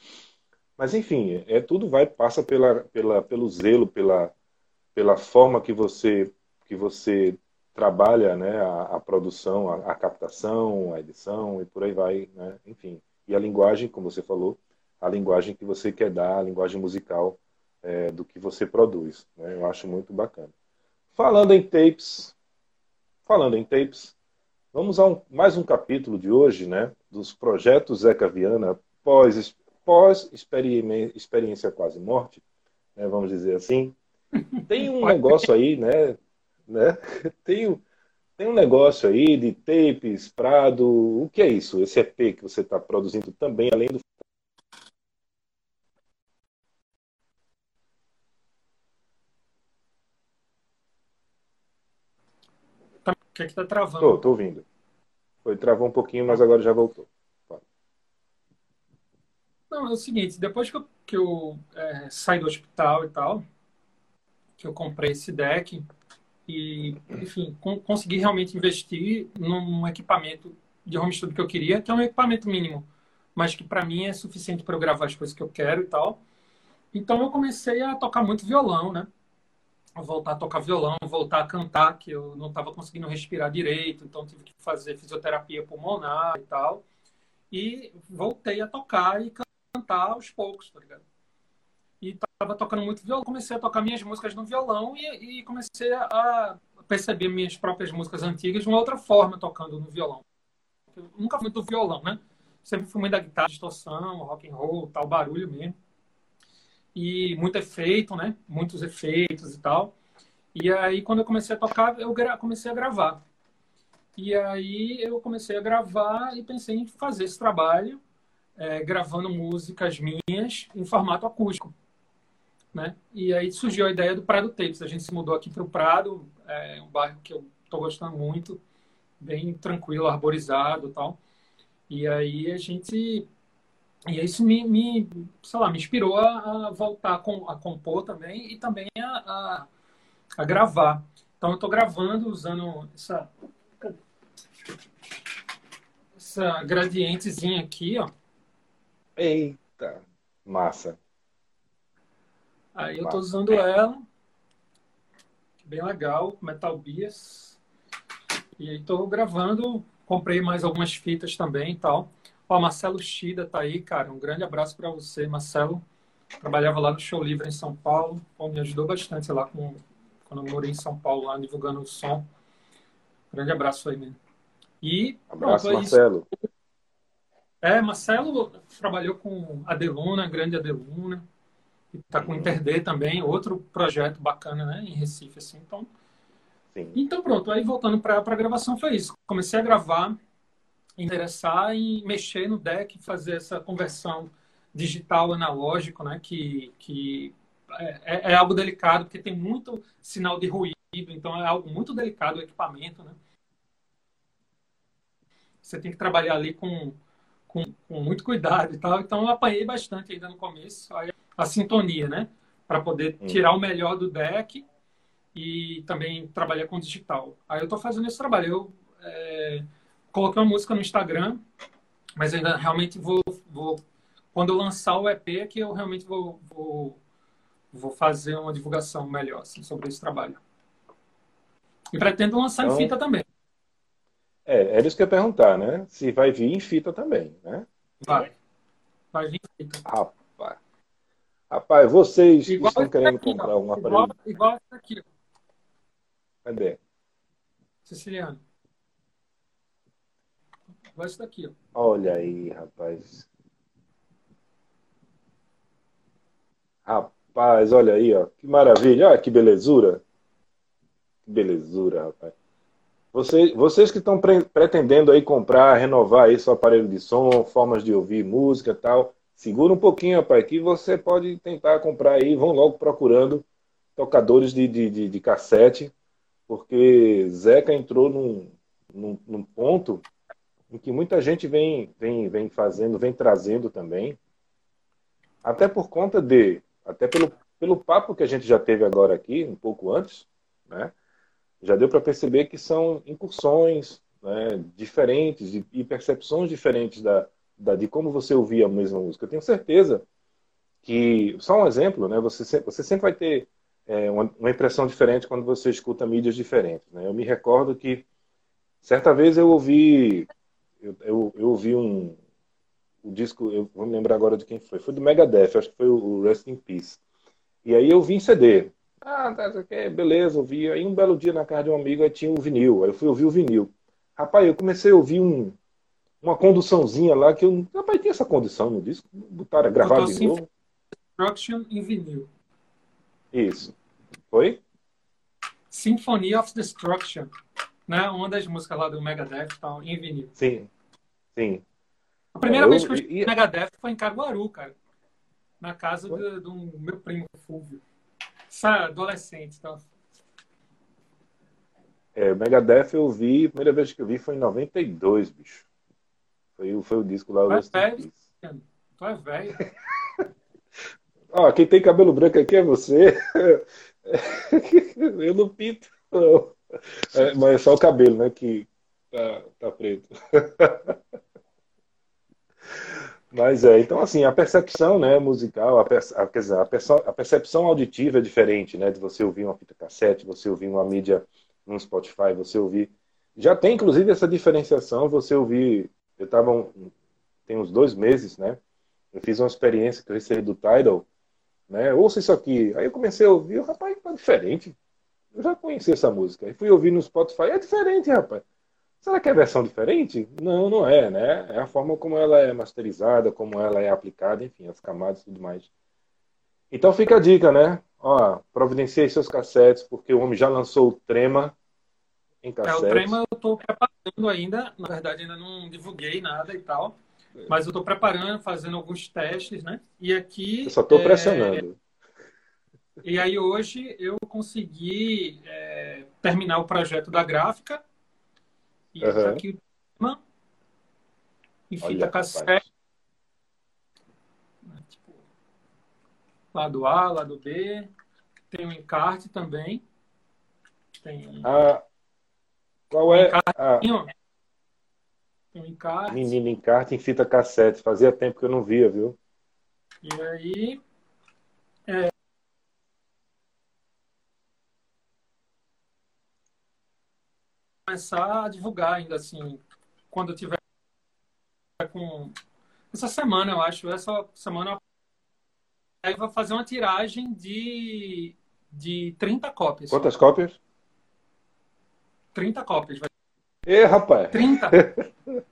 Speaker 3: Mas enfim, é tudo vai passa pela, pela pelo zelo, pela pela forma que você que você trabalha, né, a, a produção, a, a, captação, a edição e por aí vai, né? Enfim, e a linguagem, como você falou, a linguagem que você quer dar, a linguagem musical é, do que você produz, né? Eu acho muito bacana. Falando em tapes, falando em tapes, vamos a um, mais um capítulo de hoje, né, dos projetos Zeca Viana pós pós-experiência quase morte, né, vamos dizer assim, tem um negócio aí, né? né tem, tem um negócio aí de tapes, Prado. O que é isso? Esse EP que você está produzindo também, além do.
Speaker 4: O que é que tá travando?
Speaker 3: Tô, tô ouvindo. Foi, travou um pouquinho, mas agora já voltou.
Speaker 4: Não, é o seguinte, depois que eu, que eu é, saí do hospital e tal, que eu comprei esse deck e, enfim, com, consegui realmente investir num equipamento de home studio que eu queria, que é um equipamento mínimo, mas que para mim é suficiente para eu gravar as coisas que eu quero e tal. Então eu comecei a tocar muito violão, né? Voltar a tocar violão, voltar a cantar, que eu não estava conseguindo respirar direito, então tive que fazer fisioterapia pulmonar e tal. E voltei a tocar e cantar aos poucos, tá ligado? E tava tocando muito violão, comecei a tocar minhas músicas no violão e, e comecei a perceber minhas próprias músicas antigas de uma outra forma tocando no violão. Eu nunca fui muito do violão, né? Sempre fui muito da guitarra, distorção, rock and roll, tal barulho mesmo. E muito efeito, né? Muitos efeitos e tal. E aí quando eu comecei a tocar, eu comecei a gravar. E aí eu comecei a gravar e pensei em fazer esse trabalho é, gravando músicas minhas em formato acústico. né? E aí surgiu a ideia do Prado Tapes. A gente se mudou aqui para o Prado, é um bairro que eu estou gostando muito, bem tranquilo, arborizado, tal. E aí a gente e isso me, me, sei lá, me inspirou a, voltar a, a, compor também e também a, a, a gravar. Então eu estou gravando usando essa essa gradientezinha aqui, ó.
Speaker 3: Eita, massa.
Speaker 4: Aí eu estou usando ela. Bem legal, Metal Bias. E aí estou gravando, comprei mais algumas fitas também e tal. Ó, Marcelo Shida tá aí, cara. Um grande abraço para você, Marcelo. Trabalhava lá no Show Livre em São Paulo. Pô, me ajudou bastante, sei lá, com, quando eu morei em São Paulo, lá divulgando o som. Grande abraço aí, mesmo. E
Speaker 3: abraço, pronto, é Marcelo.
Speaker 4: É, Marcelo trabalhou com Adeluna, grande Adeluna. E tá com o Interd também, outro projeto bacana, né, em Recife, assim. Então, Sim. então pronto. Aí voltando para a gravação foi isso. Comecei a gravar interessar em mexer no deck, fazer essa conversão digital analógico, né? Que, que é, é, é, algo delicado porque tem muito sinal de ruído, então é algo muito delicado o equipamento, né? Você tem que trabalhar ali com, com, com muito cuidado e tal. Então eu apanhei bastante ainda no começo Aí, a sintonia, né? Para poder hum. tirar o melhor do deck e também trabalhar com digital. Aí eu estou fazendo esse trabalho. Eu, é, coloquei uma música no Instagram, mas ainda realmente vou, vou quando eu lançar o EP é que eu realmente vou, vou, vou fazer uma divulgação melhor assim, sobre esse trabalho. E pretendo lançar então, em fita também.
Speaker 3: É, era isso que eu ia perguntar, né? Se vai vir em fita também, né?
Speaker 4: Vai. Vai vir em fita.
Speaker 3: Rapaz. Rapaz, vocês igual estão querendo aqui, comprar um aparelho.
Speaker 4: Igual, igual esse aqui.
Speaker 3: Cadê?
Speaker 4: Siciliano. Vai isso daqui, ó.
Speaker 3: Olha aí, rapaz. Rapaz, olha aí, ó. Que maravilha. Olha que belezura. Que belezura, rapaz. Vocês, vocês que estão pre pretendendo aí comprar, renovar aí seu aparelho de som, formas de ouvir música tal, segura um pouquinho, rapaz, que você pode tentar comprar aí. Vão logo procurando tocadores de, de, de, de cassete, porque Zeca entrou num, num, num ponto em que muita gente vem, vem, vem fazendo, vem trazendo também, até por conta de, até pelo, pelo papo que a gente já teve agora aqui, um pouco antes, né? já deu para perceber que são incursões né, diferentes e, e percepções diferentes da, da, de como você ouvia a mesma música. Eu tenho certeza que, só um exemplo, né, você, sempre, você sempre vai ter é, uma, uma, impressão diferente quando você escuta mídias diferentes. Né? Eu me recordo que, certa vez eu ouvi eu, eu, eu ouvi um, um disco, eu vou me lembrar agora de quem foi, foi do Megadeth, acho que foi o Rest in Peace. E aí eu vi em CD. Ah, tá, tá beleza, ouvi. Aí um belo dia na casa de um amigo aí tinha o um vinil. Aí eu fui ouvir o vinil. Rapaz, eu comecei a ouvir um, uma conduçãozinha lá que eu. Rapaz, tem essa condição no disco. Botaram, gravaram de novo.
Speaker 4: Destruction em vinil.
Speaker 3: Isso. Foi?
Speaker 4: Symphony of Destruction. Né? Uma das músicas lá do Megadeth tal, em vinil.
Speaker 3: Sim. Sim.
Speaker 4: A primeira é, vez que eu escutei Megadeth foi em Caruaru, cara. Na casa do, do, meu primo Fulvio. Essa adolescente, então.
Speaker 3: É, o Megadeth eu vi, a primeira vez que eu vi foi em 92, bicho. Foi, foi o disco lá.
Speaker 4: Tu é velho, tu é velho.
Speaker 3: Ó, quem tem cabelo branco aqui é você. eu não pinto, não. É, mas é só o cabelo, né, que tá, tá preto. Mas é, então assim, a percepção né, musical, a, perce, a, a, percepção auditiva é diferente, né? De você ouvir uma fita cassete, você ouvir uma mídia no Spotify, você ouvir. Já tem inclusive essa diferenciação, você ouvir. Eu estava um, tem uns dois meses, né? Eu fiz uma experiência que eu recebi do Tidal, né? Ouça isso aqui. Aí eu comecei a ouvir, rapaz, tá diferente. Eu já conheci essa música. E fui ouvir no Spotify. É diferente, rapaz. Será que é versão diferente? Não, não é, né? É a forma como ela é masterizada, como ela é aplicada, enfim, as camadas e tudo mais. Então fica a dica, né? Ó, providencie seus cassetes, porque o homem já lançou o Trema em cassete.
Speaker 4: É, o Trema eu estou preparando ainda. Na verdade, ainda não divulguei nada e tal. Mas eu estou preparando, fazendo alguns testes, né? E aqui.
Speaker 3: Eu só estou é... pressionando.
Speaker 4: E aí hoje eu consegui é, terminar o projeto da gráfica. E uhum. aqui em fita Olha, cassete. Tipo, lado A, lado B. Tem o um encarte também. Tem.
Speaker 3: Ah, qual é?
Speaker 4: Ah. Tem um encarte.
Speaker 3: Menino encarte em fita cassete. Fazia tempo que eu não via, viu?
Speaker 4: E aí. É, começar a divulgar ainda assim, quando eu tiver com essa semana, eu acho, essa semana aí vai fazer uma tiragem de de 30 cópias.
Speaker 3: Quantas cópias?
Speaker 4: 30 cópias. Vai...
Speaker 3: Ê, rapaz.
Speaker 4: 30.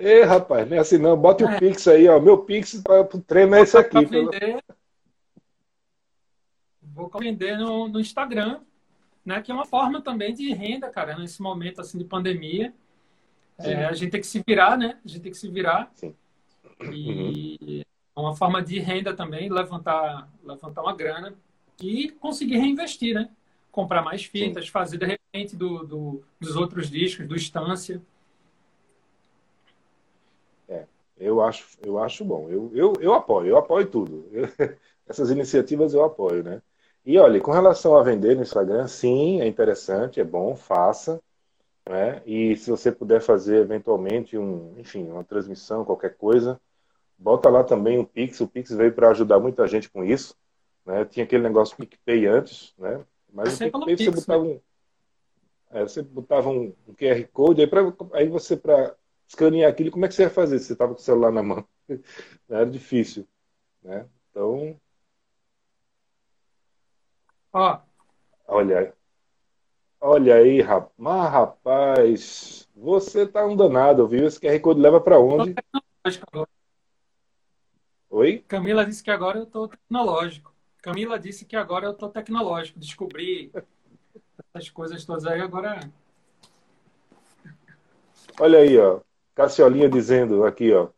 Speaker 3: Ê, rapaz, não é assim não. Bota é. o Pix aí, ó. Meu Pix para o treino é esse aqui.
Speaker 4: Vender... Vou vender no, no Instagram né? Que é uma forma também de renda, cara, nesse momento assim de pandemia. É, a gente tem que se virar, né? A gente tem que se virar.
Speaker 3: Sim.
Speaker 4: E é uma forma de renda também, levantar, levantar uma grana e conseguir reinvestir, né? Comprar mais fitas, Sim. fazer de repente do, do, dos outros discos, do Estância.
Speaker 3: É, eu acho, eu acho bom. Eu, eu, eu apoio, eu apoio tudo. Eu, essas iniciativas eu apoio, né? E olha, com relação a vender no Instagram, sim, é interessante, é bom, faça. Né? E se você puder fazer eventualmente um, enfim, uma transmissão, qualquer coisa, bota lá também o Pix. O Pix veio para ajudar muita gente com isso. Né? Tinha aquele negócio PicPay antes, né? Mas o PicPay você botava né? um, é, você botava um, um, QR Code, aí, pra, aí você, para escanear aquilo, como é que você ia fazer se você estava com o celular na mão? Era difícil. Né? Então,
Speaker 4: Ó.
Speaker 3: Olha, olha aí, rapaz. Mas, rapaz, você tá um danado, viu? Esse QR Code leva para onde? Oi?
Speaker 4: Camila disse que agora eu tô tecnológico. Camila disse que agora eu tô tecnológico. Descobri essas coisas todas aí agora.
Speaker 3: Olha aí, ó. Cassiolinha dizendo aqui, ó.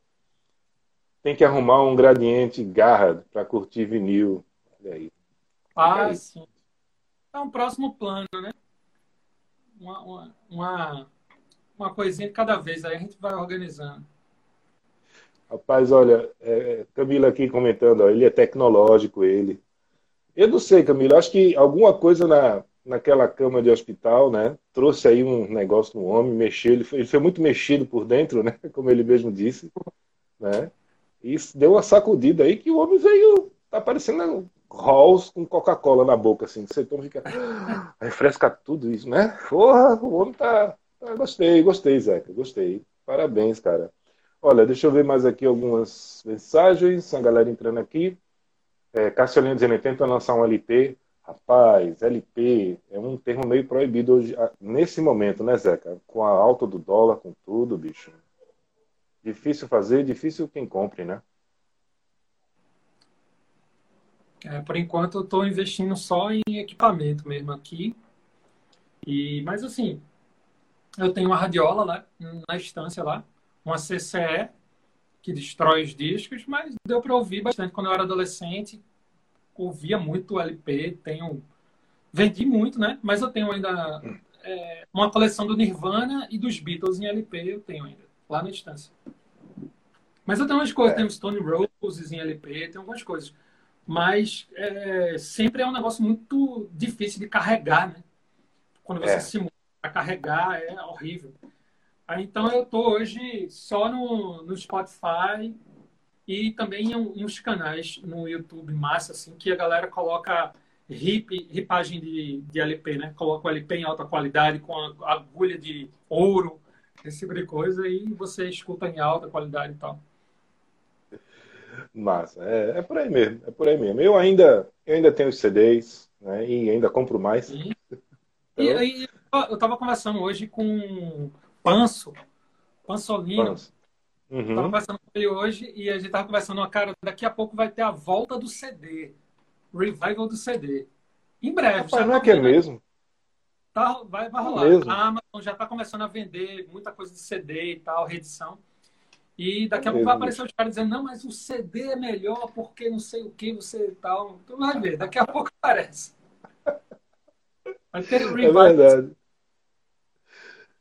Speaker 3: Tem que arrumar um gradiente Garrad para curtir vinil. Olha aí.
Speaker 4: Ah, sim. É um próximo plano, né? Uma, uma, uma, uma coisinha de cada vez, aí a gente vai organizando.
Speaker 3: Rapaz, olha, é, Camila aqui comentando, ó, ele é tecnológico, ele. Eu não sei, Camila, acho que alguma coisa na, naquela cama de hospital, né? Trouxe aí um negócio no homem, mexeu, ele foi, ele foi muito mexido por dentro, né? Como ele mesmo disse, né? E deu uma sacudida aí que o homem veio, tá parecendo Halls com Coca-Cola na boca, assim. Você toma fica. Refresca tudo isso, né? Porra, o homem tá. tá... Gostei, gostei, Zeca. Gostei. Parabéns, cara. Olha, deixa eu ver mais aqui algumas mensagens. A galera entrando aqui. É, Cassiolinha dizendo, tenta lançar um LP. Rapaz, LP é um termo meio proibido hoje, nesse momento, né, Zeca? Com a alta do dólar, com tudo, bicho. Difícil fazer, difícil quem compre, né?
Speaker 4: É, por enquanto, eu estou investindo só em equipamento mesmo aqui. E, mas assim, eu tenho uma radiola lá na estância lá, uma CCE que destrói os discos, mas deu para ouvir bastante quando eu era adolescente. Ouvia muito LP, tenho vendi muito, né? Mas eu tenho ainda é, uma coleção do Nirvana e dos Beatles em LP, eu tenho ainda lá na estância. Mas eu tenho umas coisas, é. tenho Stone Roses em LP, tem algumas coisas mas é, sempre é um negócio muito difícil de carregar, né? Quando você é. se muda para carregar é horrível. Aí, então eu tô hoje só no, no Spotify e também em, em uns canais no YouTube massa assim que a galera coloca rip, ripagem de, de LP, né? Coloca o LP em alta qualidade com a agulha de ouro, esse tipo de coisa e você escuta em alta qualidade e tal.
Speaker 3: Massa, é, é por aí mesmo, é por aí mesmo. Eu ainda, eu ainda tenho os CDs, né? E ainda compro mais.
Speaker 4: E, então... e, eu estava conversando hoje com Panso, Pansolino. Panso. Uhum. Tava conversando com ele hoje e a gente tava conversando, uma cara, daqui a pouco vai ter a volta do CD. Revival do CD. Em breve.
Speaker 3: Rapaz, já não é que é mesmo?
Speaker 4: Tá, vai, vai rolar. É a Amazon já está começando a vender muita coisa de CD e tal, reedição. E daqui a pouco vai aparecer os caras dizendo, não, mas o CD é melhor porque não sei o que, você tal. Tu vai ver, daqui a pouco aparece.
Speaker 3: Vai ter um é verdade.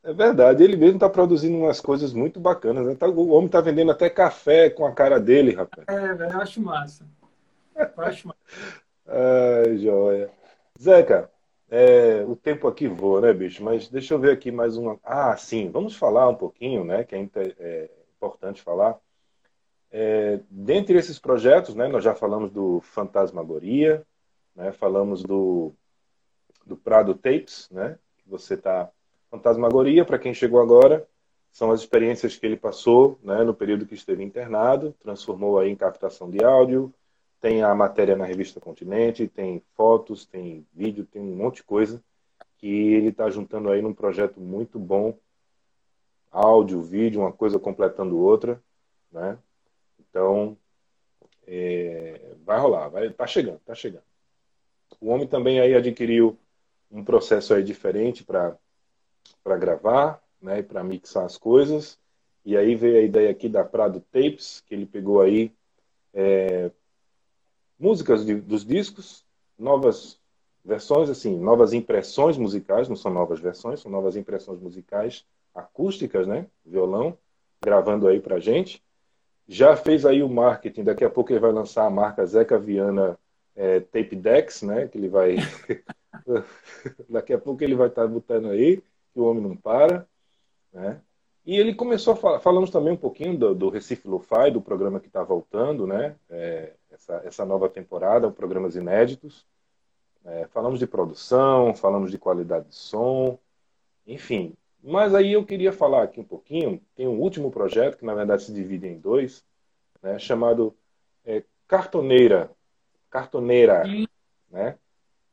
Speaker 3: É verdade, ele mesmo está produzindo umas coisas muito bacanas. Né? Tá, o homem está vendendo até café com a cara dele, rapaz.
Speaker 4: É, velho, eu acho massa. Eu acho massa.
Speaker 3: Ai, joia. Zeca, é, o tempo aqui voa, né, bicho? Mas deixa eu ver aqui mais uma. Ah, sim, vamos falar um pouquinho, né? Que é, é importante falar. É, dentre esses projetos, né, nós já falamos do Fantasmagoria, né, falamos do, do Prado Tapes, né, que você está Fantasmagoria, para quem chegou agora, são as experiências que ele passou né, no período que esteve internado, transformou aí em captação de áudio, tem a matéria na revista Continente, tem fotos, tem vídeo, tem um monte de coisa que ele está juntando aí num projeto muito bom, áudio, vídeo, uma coisa completando outra, né? Então, é, vai rolar, vai, tá chegando, tá chegando. O homem também aí adquiriu um processo aí diferente para para gravar, né, para mixar as coisas. E aí veio a ideia aqui da Prado Tapes, que ele pegou aí é, músicas de, dos discos, novas versões, assim, novas impressões musicais, não são novas versões, são novas impressões musicais acústicas, né, violão, gravando aí pra gente. Já fez aí o marketing, daqui a pouco ele vai lançar a marca Zeca Viana é, Tape Decks, né, que ele vai... daqui a pouco ele vai estar tá botando aí que o homem não para, né? E ele começou a falar, falamos também um pouquinho do, do Recife Lo-Fi, do programa que está voltando, né? É, essa, essa nova temporada, programas inéditos. É, falamos de produção, falamos de qualidade de som, enfim. Mas aí eu queria falar aqui um pouquinho, tem um último projeto, que na verdade se divide em dois, né, chamado é, Cartoneira. Cartoneira, né?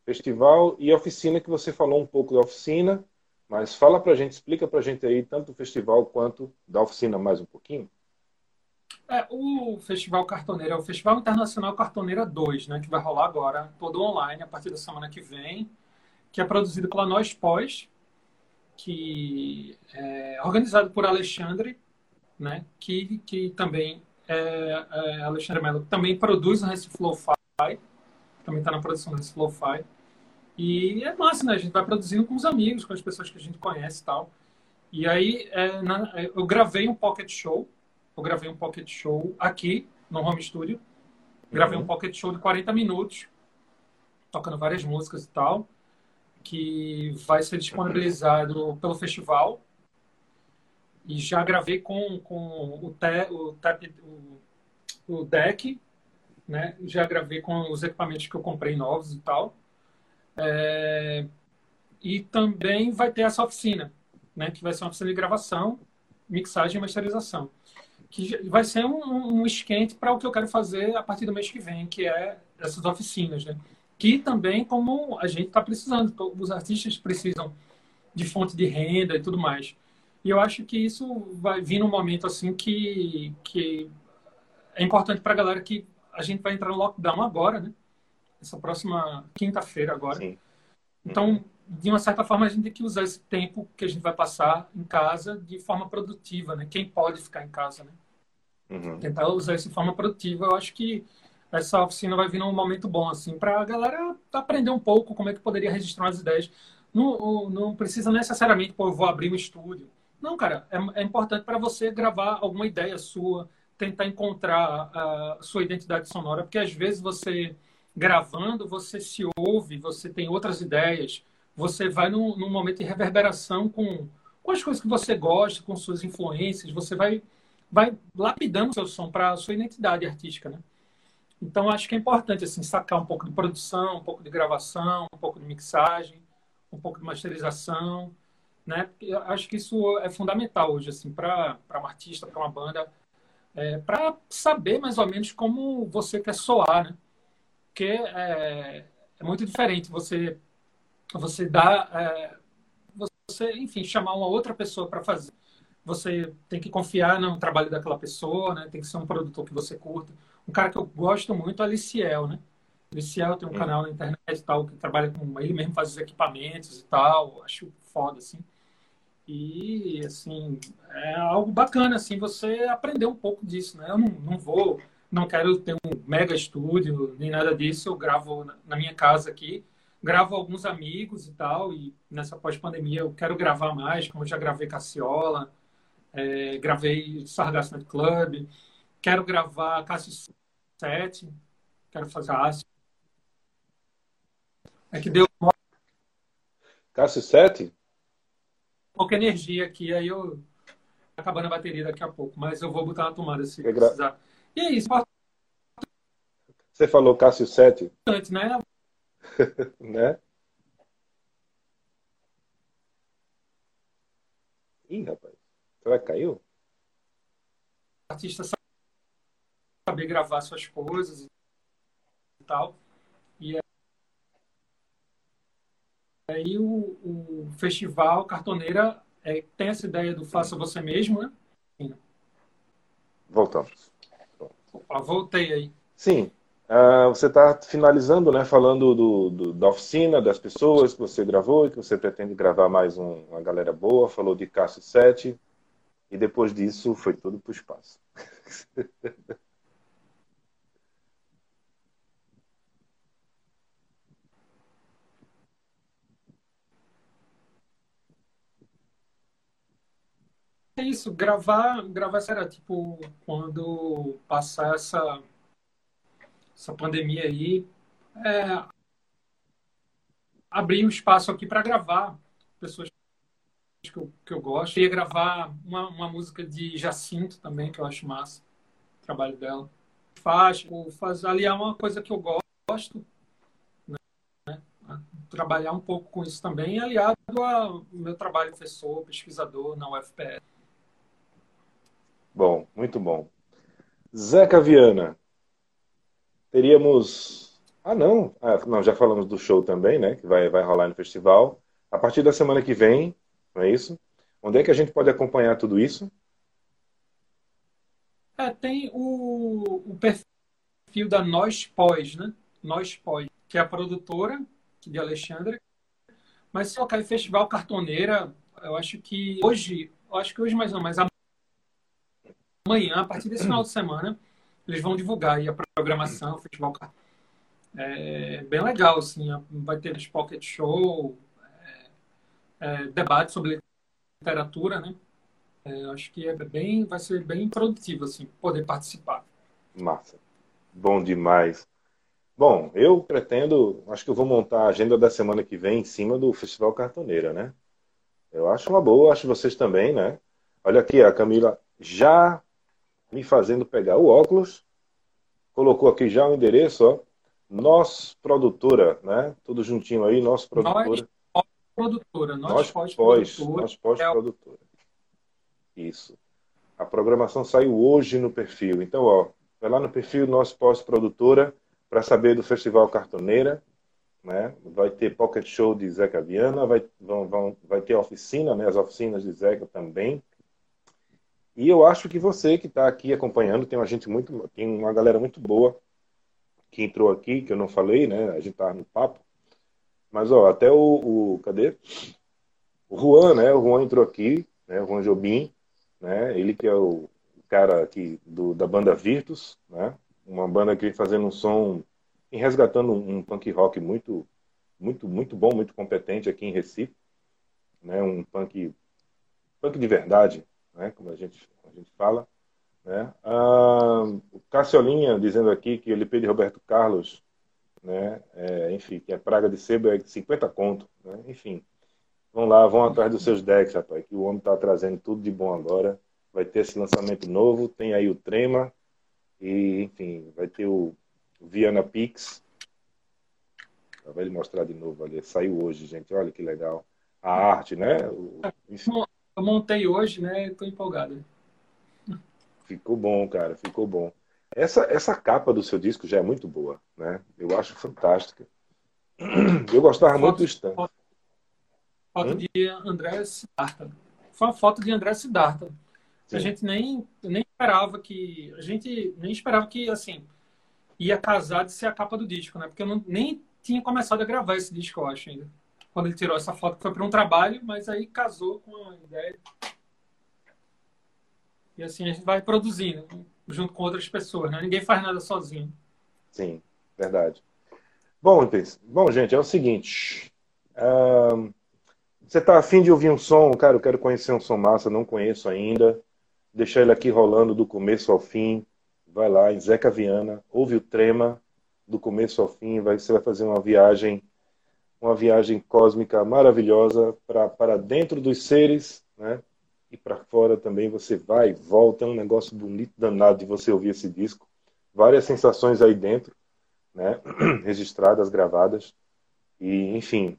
Speaker 3: Festival e oficina, que você falou um pouco da oficina, mas fala para a gente, explica para a gente aí, tanto do festival quanto da oficina mais um pouquinho.
Speaker 4: É, o Festival Cartoneira é o Festival Internacional Cartoneira 2, né, que vai rolar agora, todo online, a partir da semana que vem, que é produzido pela Nós Pós, que é organizado por Alexandre, né, que, que também é, é Alexandre Melo, também produz o Recife Lo-Fi, também está na produção do Recife Lo-Fi. E é massa, né? A gente vai produzindo com os amigos, com as pessoas que a gente conhece e tal. E aí, é, na, eu gravei um pocket show. Eu gravei um pocket show aqui, no home studio. Gravei uhum. um pocket show de 40 minutos, tocando várias músicas e tal, que vai ser disponibilizado pelo festival. E já gravei com, com o, te, o, o, o deck, né? Já gravei com os equipamentos que eu comprei novos e tal. É, e também vai ter essa oficina, né, que vai ser uma oficina de gravação, mixagem e masterização. Que vai ser um, um esquente para o que eu quero fazer a partir do mês que vem, que é essas oficinas. Né? Que também, como a gente está precisando, os artistas precisam de fonte de renda e tudo mais. E eu acho que isso vai vir num momento assim que, que é importante para a galera que a gente vai entrar no lockdown agora, né? essa próxima quinta-feira agora. Sim. Então, de uma certa forma, a gente tem que usar esse tempo que a gente vai passar em casa de forma produtiva, né? Quem pode ficar em casa, né? Uhum. Tentar usar isso de forma produtiva. Eu acho que essa oficina vai vir num momento bom, assim, para a galera aprender um pouco como é que poderia registrar as ideias. Não, não precisa necessariamente, pô, eu vou abrir um estúdio. Não, cara, é, é importante para você gravar alguma ideia sua, tentar encontrar a sua identidade sonora, porque às vezes você gravando, você se ouve, você tem outras ideias, você vai num, num momento de reverberação com, com as coisas que você gosta, com suas influências, você vai, vai lapidando seu som para a sua identidade artística, né? Então, acho que é importante, assim, sacar um pouco de produção, um pouco de gravação, um pouco de mixagem, um pouco de masterização, né? Acho que isso é fundamental hoje, assim, para um artista, para uma banda, é, para saber mais ou menos como você quer soar, né? porque é, é muito diferente você você dá é, você enfim chamar uma outra pessoa para fazer você tem que confiar no trabalho daquela pessoa né tem que ser um produtor que você curta um cara que eu gosto muito é Aliciel né Aliciel tem um canal na internet e tal que trabalha com ele mesmo faz os equipamentos e tal acho foda assim E, assim, é algo bacana, assim, você aprender um pouco disso, né? Eu não, não vou, não quero ter um mega estúdio, nem nada disso. Eu gravo na minha casa aqui, gravo alguns amigos e tal, e nessa pós-pandemia eu quero gravar mais, como eu já gravei Cassiola, é, gravei Sargasso Night Club, quero gravar Cássio 7, quero fazer Cássio. É que deu
Speaker 3: Cássio 7?
Speaker 4: pouca energia aqui, aí eu acabando a bateria daqui a pouco, mas eu vou botar na tomada se é precisar. Gra... E é isso.
Speaker 3: Você falou Cássio 7?
Speaker 4: Antes, né?
Speaker 3: né? Ih, rapaz. Será que caiu?
Speaker 4: Artista saber gravar suas coisas e tal. E aí o, o festival Cartoneira é, tem essa ideia do faça você mesmo, né?
Speaker 3: Voltamos.
Speaker 4: Ah, voltei aí.
Speaker 3: Sim. Uh, você está finalizando, né? Falando do, do, da oficina, das pessoas que você gravou e que você pretende gravar mais um, uma galera boa. Falou de Cássio 7. E depois disso foi tudo para o espaço.
Speaker 4: É isso, gravar, gravar será tipo quando passar essa essa pandemia aí, é, abrir um espaço aqui para gravar pessoas que eu, que eu gosto. Eu ia gravar uma, uma música de Jacinto também, que eu acho massa, o trabalho dela. Faz, faz aliar uma coisa que eu gosto, né? trabalhar um pouco com isso também, aliado ao meu trabalho de professor, pesquisador na UFPS.
Speaker 3: Bom, muito bom. Zeca Viana, teríamos. Ah, não. Ah, não, já falamos do show também, né? Que vai, vai rolar no festival. A partir da semana que vem, não é isso? Onde é que a gente pode acompanhar tudo isso?
Speaker 4: É, tem o, o perfil da Nós Pós, né? Nós Pós, que é a produtora de Alexandre. Mas se colocar em Festival Cartoneira, eu acho que hoje, eu acho que hoje mais não, mas amanhã, a partir desse final de semana, eles vão divulgar aí a programação, o Festival É bem legal, assim, vai ter os pocket show, é, é, debate sobre literatura, né? É, acho que é bem, vai ser bem produtivo, assim, poder participar.
Speaker 3: Massa. Bom demais. Bom, eu pretendo, acho que eu vou montar a agenda da semana que vem em cima do Festival Cartoneira, né? Eu acho uma boa, acho vocês também, né? Olha aqui, a Camila já me fazendo pegar o óculos. Colocou aqui já o endereço, ó. Nós Produtora, né? Tudo juntinho aí, Nós Produtora.
Speaker 4: Nós Produtora, Nós,
Speaker 3: nós
Speaker 4: Pós
Speaker 3: Produtora. Nós Pós Produtora. Isso. A programação saiu hoje no perfil. Então, ó, vai lá no perfil Nós Pós Produtora para saber do Festival Cartoneira. Né? Vai ter Pocket Show de Zeca Viana, vai, vão, vão, vai ter oficina, né? as oficinas de Zeca também. E eu acho que você que está aqui acompanhando, tem uma gente muito, tem uma galera muito boa que entrou aqui, que eu não falei, né? A gente tá no papo. Mas ó, até o, o cadê? O Juan, né? O Juan entrou aqui, né? O Juan Jobim, né? Ele que é o cara aqui do, da banda Virtus, né? Uma banda que vem fazendo um som, e resgatando um, um punk rock muito, muito, muito bom, muito competente aqui em Recife, né? Um punk, punk de verdade, né, como a gente, a gente fala. Né? Ah, o Cassiolinha dizendo aqui que o LP de Roberto Carlos, né, é, enfim, que é praga de sebo é 50 conto. Né? Enfim, vão lá, vão atrás dos seus decks, rapaz, que o homem está trazendo tudo de bom agora. Vai ter esse lançamento novo, tem aí o Trema, e enfim, vai ter o Viana Pix. Vai ele mostrar de novo ali. Saiu hoje, gente. Olha que legal. A arte, né? O,
Speaker 4: enfim eu montei hoje, né? Estou empolgado.
Speaker 3: Ficou bom, cara, ficou bom. Essa, essa capa do seu disco já é muito boa, né? Eu acho fantástica. Eu gostava foto, muito do stand.
Speaker 4: Foto, foto hum? de André Siddhartha. Foi uma foto de André Siddhartha. Sim. A gente nem, nem esperava que. A gente nem esperava que, assim, ia casar de ser a capa do disco, né? Porque eu não, nem tinha começado a gravar esse disco, eu acho ainda. Quando ele tirou essa foto, foi para um trabalho, mas aí casou com a ideia. E assim a gente vai produzindo junto com outras pessoas, né? Ninguém faz nada sozinho.
Speaker 3: Sim, verdade. Bom, bom gente, é o seguinte. Você está afim de ouvir um som? Cara, eu quero conhecer um som massa, não conheço ainda. Deixar ele aqui rolando do começo ao fim. Vai lá em Zeca Viana, ouve o Trema do começo ao fim. Vai, você vai fazer uma viagem uma viagem cósmica maravilhosa para dentro dos seres, né? E para fora também você vai, volta, é um negócio bonito danado de você ouvir esse disco. Várias sensações aí dentro, né? Registradas, gravadas. E, enfim,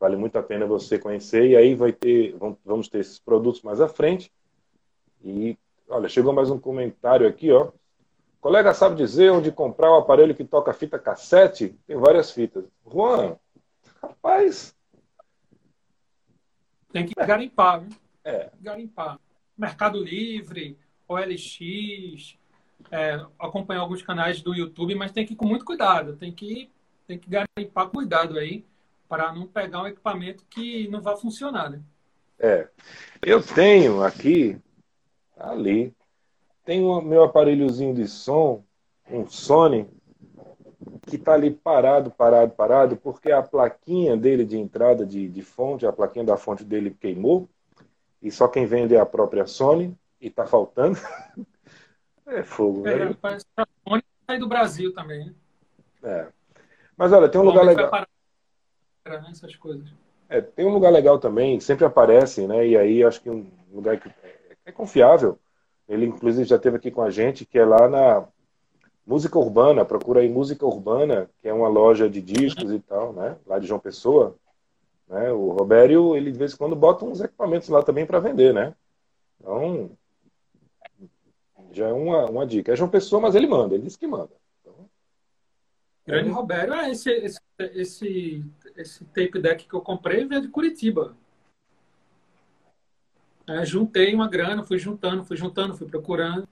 Speaker 3: vale muito a pena você conhecer. E aí vai ter, vamos ter esses produtos mais à frente. E, olha, chegou mais um comentário aqui, ó. O colega sabe dizer onde comprar o aparelho que toca fita cassete? Tem várias fitas. Juan, rapaz.
Speaker 4: Tem que garimpar, viu?
Speaker 3: É.
Speaker 4: Garimpar. Mercado Livre, OLX, é, acompanhar alguns canais do YouTube, mas tem que ir com muito cuidado. Tem que, tem que garimpar cuidado aí para não pegar um equipamento que não vai funcionar, né?
Speaker 3: É. Eu tenho aqui, ali, tem o meu aparelhozinho de som, um Sony, que está ali parado, parado, parado, porque a plaquinha dele de entrada de, de fonte, a plaquinha da fonte dele queimou, e só quem vende é a própria Sony, e está faltando. é fogo,
Speaker 4: é, né? Parece que a Sony sai do Brasil também, né?
Speaker 3: É. Mas olha, tem um lugar legal.
Speaker 4: Parar, né, essas coisas.
Speaker 3: É, tem um lugar legal também, sempre aparece, né? E aí acho que um lugar que é confiável ele, inclusive, já esteve aqui com a gente, que é lá na Música Urbana. Procura aí Música Urbana, que é uma loja de discos e tal, né? Lá de João Pessoa. Né? O Robério, ele de vez em quando bota uns equipamentos lá também para vender, né? Então, já é uma, uma dica. É João Pessoa, mas ele manda, ele disse que manda. Então,
Speaker 4: Grande é... Robério, é esse, esse, esse, esse tape deck que eu comprei veio de Curitiba. É, juntei uma grana, fui juntando, fui juntando, fui procurando.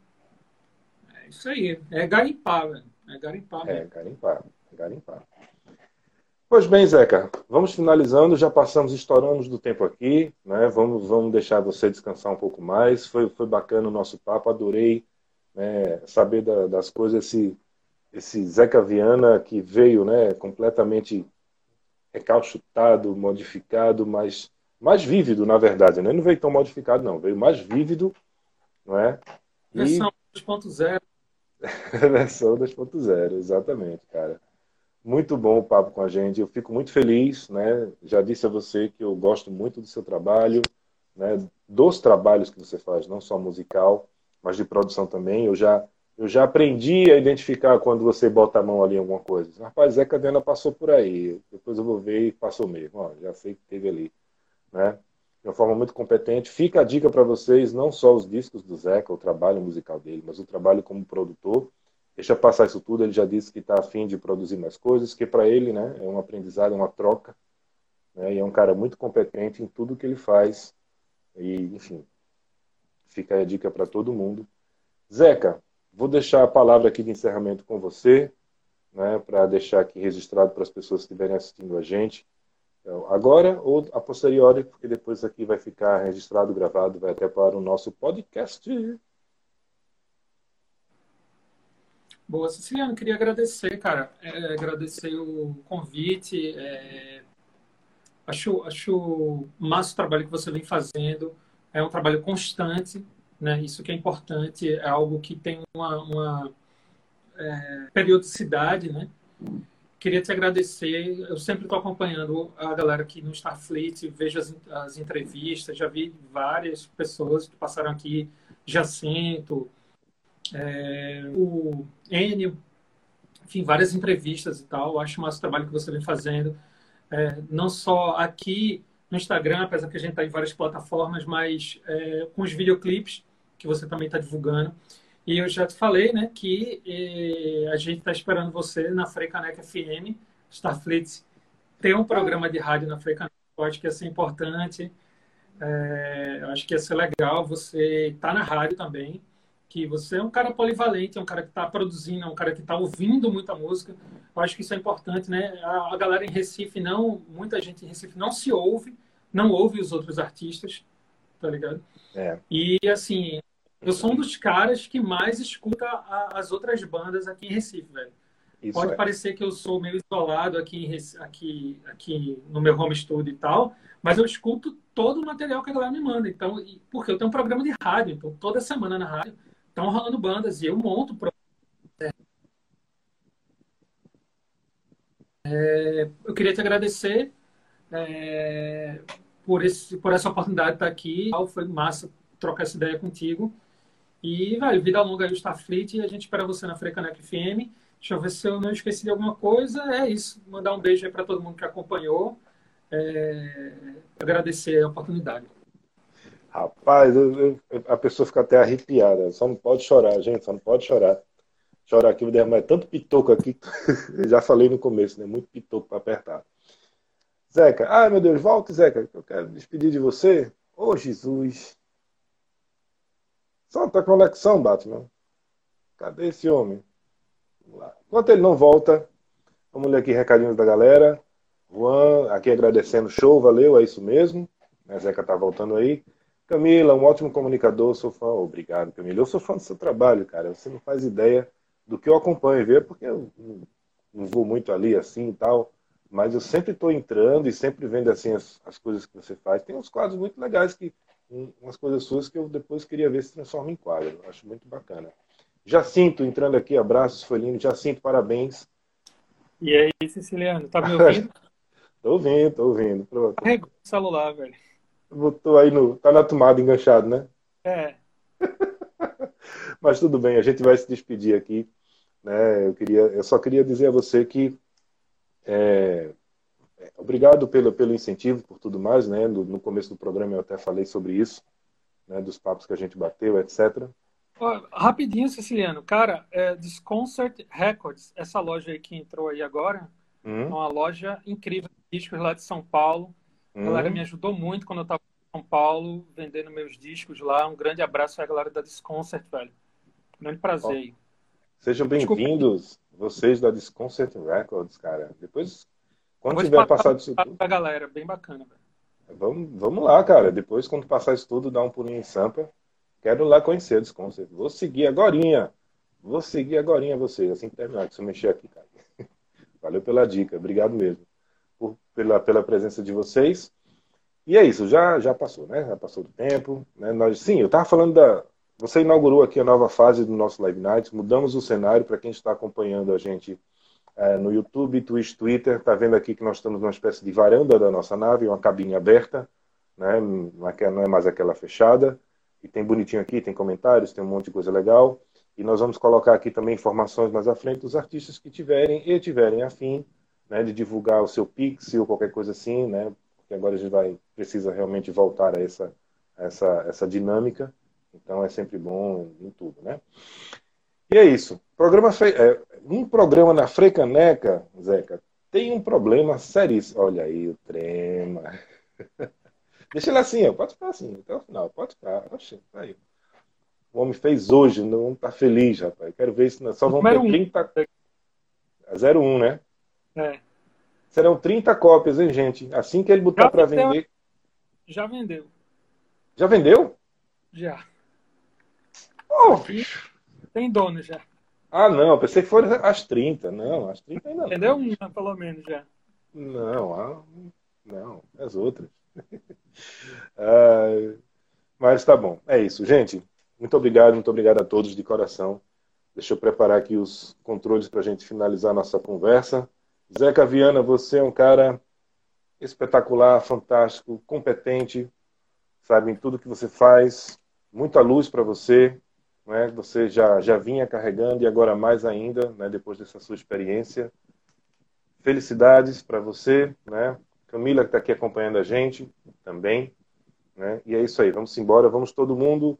Speaker 4: É isso aí. É garimpar, velho. É garimpar.
Speaker 3: É, garimpar. Garimpar. Pois bem, Zeca, vamos finalizando. Já passamos, estouramos do tempo aqui, né? Vamos, vamos deixar você descansar um pouco mais. Foi, foi bacana o nosso papo, adorei né, saber da, das coisas. Esse, esse Zeca Viana que veio, né, completamente recalchutado, modificado, mas mais vívido, na verdade. Né? Não veio tão modificado, não. Veio mais vívido, não é?
Speaker 4: E... Versão 2.0.
Speaker 3: Versão 2.0, exatamente, cara. Muito bom o papo com a gente. Eu fico muito feliz, né? Já disse a você que eu gosto muito do seu trabalho, né? Dos trabalhos que você faz, não só musical, mas de produção também. Eu já eu já aprendi a identificar quando você bota a mão ali em alguma coisa. Rapaz, Zé Cadena passou por aí. Depois eu vou ver e passou mesmo. Ó, já sei que teve ali né? de uma forma muito competente. Fica a dica para vocês, não só os discos do Zeca, o trabalho musical dele, mas o trabalho como produtor. Deixa passar isso tudo, ele já disse que está afim de produzir mais coisas, que para ele né, é um aprendizado, é uma troca. Né, e é um cara muito competente em tudo que ele faz. E, enfim, fica a dica para todo mundo. Zeca, vou deixar a palavra aqui de encerramento com você, né, para deixar aqui registrado para as pessoas que estiverem assistindo a gente. Então, agora ou a posteriori, porque depois aqui vai ficar registrado, gravado, vai até para o nosso podcast.
Speaker 4: Boa, Siciliano, queria agradecer, cara, é, agradecer o convite. É, acho, acho massa o trabalho que você vem fazendo. É um trabalho constante, né? Isso que é importante, é algo que tem uma, uma é, periodicidade, né? Queria te agradecer. Eu sempre estou acompanhando a galera aqui no Starfleet, vejo as, as, entrevistas, já vi várias pessoas que passaram aqui, Jacinto, é, o Enio, enfim, várias entrevistas e tal. Acho massa o trabalho que você vem fazendo, é, não só aqui no Instagram, apesar que a gente está em várias plataformas, mas é, com os videoclipes que você também está divulgando. E eu já te falei, né, que eh, a gente está esperando você na Freicaneca FM, Starfleet tem um programa de rádio na Freicaneca, eu acho que ia ser importante, é, eu acho que ia ser legal você estar tá na rádio também, que você é um cara polivalente, é um cara que está produzindo, é um cara que está ouvindo muita música. Eu acho que isso é importante, né? A, a, galera em Recife não, muita gente em Recife não se ouve, não ouve os outros artistas, tá ligado?
Speaker 3: É.
Speaker 4: E assim, eu sou um dos caras que mais escuta a, as outras bandas aqui em Recife, velho. Isso Pode é. parecer que eu sou meio isolado aqui, aqui, aqui no meu home studio e tal, mas eu escuto todo o material que a galera me manda. Então, porque eu tenho um programa de rádio, então toda semana na rádio estão rolando bandas e eu monto. É, eu queria te agradecer é, por, esse, por essa oportunidade de estar aqui. Foi massa trocar essa ideia contigo. E, vai, vida longa aí o Starfleet e a gente espera você na Frecanec FM. Deixa eu ver se eu não esqueci de alguma coisa. É isso. Mandar um beijo aí para todo mundo que acompanhou. É... Agradecer a oportunidade.
Speaker 3: Rapaz, eu, eu, a pessoa fica até arrepiada. Só não pode chorar, gente. Só não pode chorar. Chorar aqui, mas é tanto pitoco aqui. já falei no começo, né? Muito pitoco para apertar. Zeca, ai meu Deus, volte, Zeca. Eu quero despedir de você. Ô oh, Jesus. Solta a conexão, Batman. Cadê esse homem? Enquanto ele não volta, vamos ler aqui recadinhos da galera. Juan, aqui agradecendo, show, valeu, é isso mesmo. A Zeca tá voltando aí. Camila, um ótimo comunicador, sou fã. Obrigado, Camila. Eu sou fã do seu trabalho, cara. Você não faz ideia do que eu acompanho, ver, porque eu não vou muito ali assim e tal. Mas eu sempre estou entrando e sempre vendo assim as, as, coisas que você faz. Tem uns quadros muito legais que umas coisas suas que eu depois queria ver se transforma em quadro. Acho muito bacana. Jacinto entrando aqui, abraços, foi lindo. Jacinto, parabéns.
Speaker 4: E aí, Siciliano, tá me ouvindo?
Speaker 3: tô ouvindo, tô ouvindo. Pronto.
Speaker 4: Carregou o celular, velho.
Speaker 3: Botou aí no. Tá na tomada enganchado, né?
Speaker 4: É.
Speaker 3: Mas tudo bem, a gente vai se despedir aqui. Né? Eu, queria, eu só queria dizer a você que é, é, obrigado pelo, pelo incentivo, por tudo mais. Né? No, no, começo do programa eu até falei sobre isso, né? dos papos que a gente bateu, etc.
Speaker 4: Rapidinho, Siciliano. Cara, é Disconcert Records, essa loja aí que entrou aí agora, hum. é uma loja incrível de discos lá de São Paulo. A galera hum. me ajudou muito quando eu estava em São Paulo, vendendo meus discos lá. Um grande abraço à galera da Disconcert, velho. Grande prazer aí.
Speaker 3: Sejam bem-vindos, vocês da Disconcert Records, cara. Depois, quando tiver passado isso tudo...
Speaker 4: A galera, bem bacana, velho.
Speaker 3: Vamos, vamos lá, cara. Depois, quando passar isso tudo, dá um pulinho em Sampa. Quero lá conhecer os concertos. Vou seguir agorinha. Vou seguir agorinha vocês, assim que terminar, que eu mexer aqui, cara. Valeu pela dica, obrigado mesmo por, pela, pela presença de vocês. E é isso, já, já passou, né? Já passou do tempo. Né? Nós, sim, eu estava falando da. Você inaugurou aqui a nova fase do nosso Live Night, mudamos o cenário para quem está acompanhando a gente é, no YouTube, Twitch, Twitter. Está vendo aqui que nós estamos numa espécie de varanda da nossa nave, uma cabine aberta, né? não, é, não é mais aquela fechada. E tem bonitinho aqui, tem comentários, tem um monte de coisa legal. E nós vamos colocar aqui também informações mais à frente dos artistas que tiverem e tiverem afim né, de divulgar o seu Pix ou qualquer coisa assim, né? Porque agora a gente vai precisa realmente voltar a essa essa essa dinâmica. Então é sempre bom em tudo, né? E é isso. Programa é, um programa na Frecaneca, Zeca, tem um problema seríssimo. Olha aí o trema. Deixa ele assim, ó. pode ficar assim até o final, pode ficar. Oxe, tá aí. O homem fez hoje, não tá feliz, rapaz. Quero ver se só vão ter 30. 01, né?
Speaker 4: É.
Speaker 3: Serão 30 cópias, hein, gente? Assim que ele botar para vender.
Speaker 4: Já vendeu.
Speaker 3: Já vendeu?
Speaker 4: Já.
Speaker 3: Oh.
Speaker 4: Tem dono já.
Speaker 3: Ah, não, pensei que foram as 30. Não, as 30 ainda não.
Speaker 4: Uma, pelo menos, já.
Speaker 3: Não, ah, não, as outras. ah, mas tá bom, é isso. Gente, muito obrigado, muito obrigado a todos de coração. Deixa eu preparar aqui os controles para a gente finalizar a nossa conversa. Zeca Viana, você é um cara espetacular, fantástico, competente, sabe, em tudo que você faz. Muita luz para você. Né? Você já, já vinha carregando e agora mais ainda, né? depois dessa sua experiência. Felicidades para você, né? Camila que está aqui acompanhando a gente também. Né? E é isso aí, vamos embora, vamos todo mundo,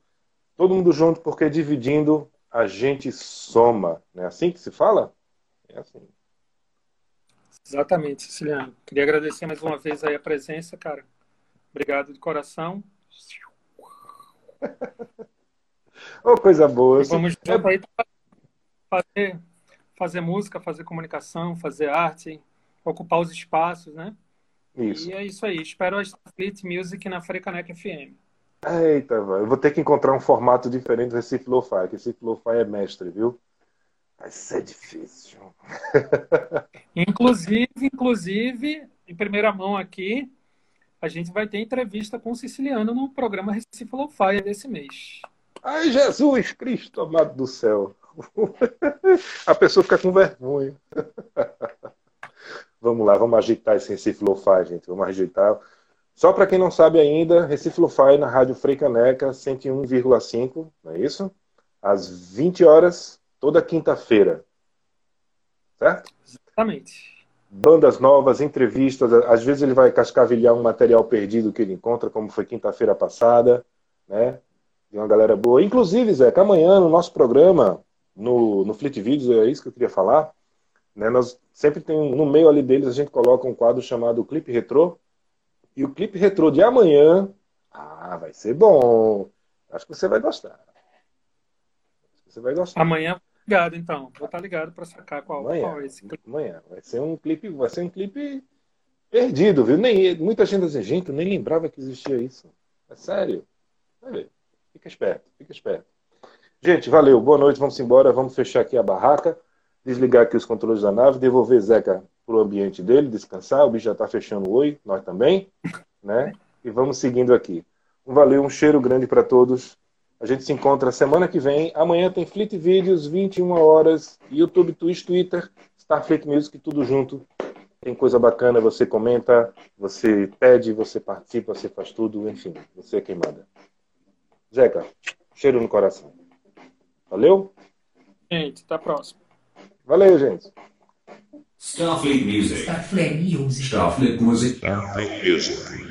Speaker 3: todo mundo junto, porque dividindo a gente soma. Não é assim que se fala? É assim.
Speaker 4: Exatamente, Ceciliano. Queria agradecer mais uma vez aí a presença, cara. Obrigado de coração.
Speaker 3: oh, coisa boa.
Speaker 4: Vamos junto aí fazer, fazer música, fazer comunicação, fazer arte, ocupar os espaços, né? Isso. E é isso aí. Espero a Starfleet Music na Frecaneca FM.
Speaker 3: Eita, eu vou ter que encontrar um formato diferente do Recife Lo-Fi, que Recife Lo-Fi é mestre, viu? Vai ser difícil.
Speaker 4: inclusive, inclusive, em primeira mão aqui, a gente vai ter entrevista com o Siciliano no programa Recife Lo-Fi desse mês.
Speaker 3: Ai, Jesus Cristo, amado do céu. A pessoa fica com vergonha. Vamos lá, vamos agitar esse Recife Lo-Fi, gente. Vamos agitar. Só para quem não sabe ainda, Recife Lo-Fi na Rádio Freicaneca 101,5, não é isso? Às 20 horas, toda quinta-feira. Certo?
Speaker 4: Exatamente.
Speaker 3: Bandas novas, entrevistas, às vezes ele vai cascavilhar um material perdido que ele encontra, como foi quinta-feira passada, né? De uma galera boa. Inclusive, Zeca, amanhã no nosso programa, no, no Fleet Videos, é isso que eu queria falar, né? Nós sempre tem, no meio ali deles, a gente coloca um quadro chamado Clipe Retrô, e o clipe retrô de amanhã, ah, vai ser bom. Acho que você vai gostar.
Speaker 4: Você vai gostar. Amanhã, ligado então. Vou estar ligado para sacar qual,
Speaker 3: amanhã,
Speaker 4: qual é esse
Speaker 3: clipe. Amanhã vai ser um clipe, vai ser um clipe perdido, viu? Nem muita gente diz, gente, eu nem lembrava que existia isso. É sério. Fica esperto, fica esperto. Gente, valeu. Boa noite. Vamos embora. Vamos fechar aqui a barraca, desligar aqui os controles da nave, devolver Zeca para o ambiente dele, descansar. O bicho já está fechando o oi, nós também, né? E vamos seguindo aqui. Um valeu, um cheiro grande para todos. A gente se encontra semana que vem. Amanhã tem Fleet Vídeos, 21 horas, YouTube, Twitch, Twitter, Starfleet Music, tudo junto. Tem coisa bacana, você comenta, você pede, você participa, você faz tudo, enfim, você é quem manda. Zeca, cheiro no coração. Valeu?
Speaker 4: Gente, até a próxima.
Speaker 3: Valeu, gente.
Speaker 1: Starfleet Music. Starfleet Music. Starfleet Music. Starfleet Music.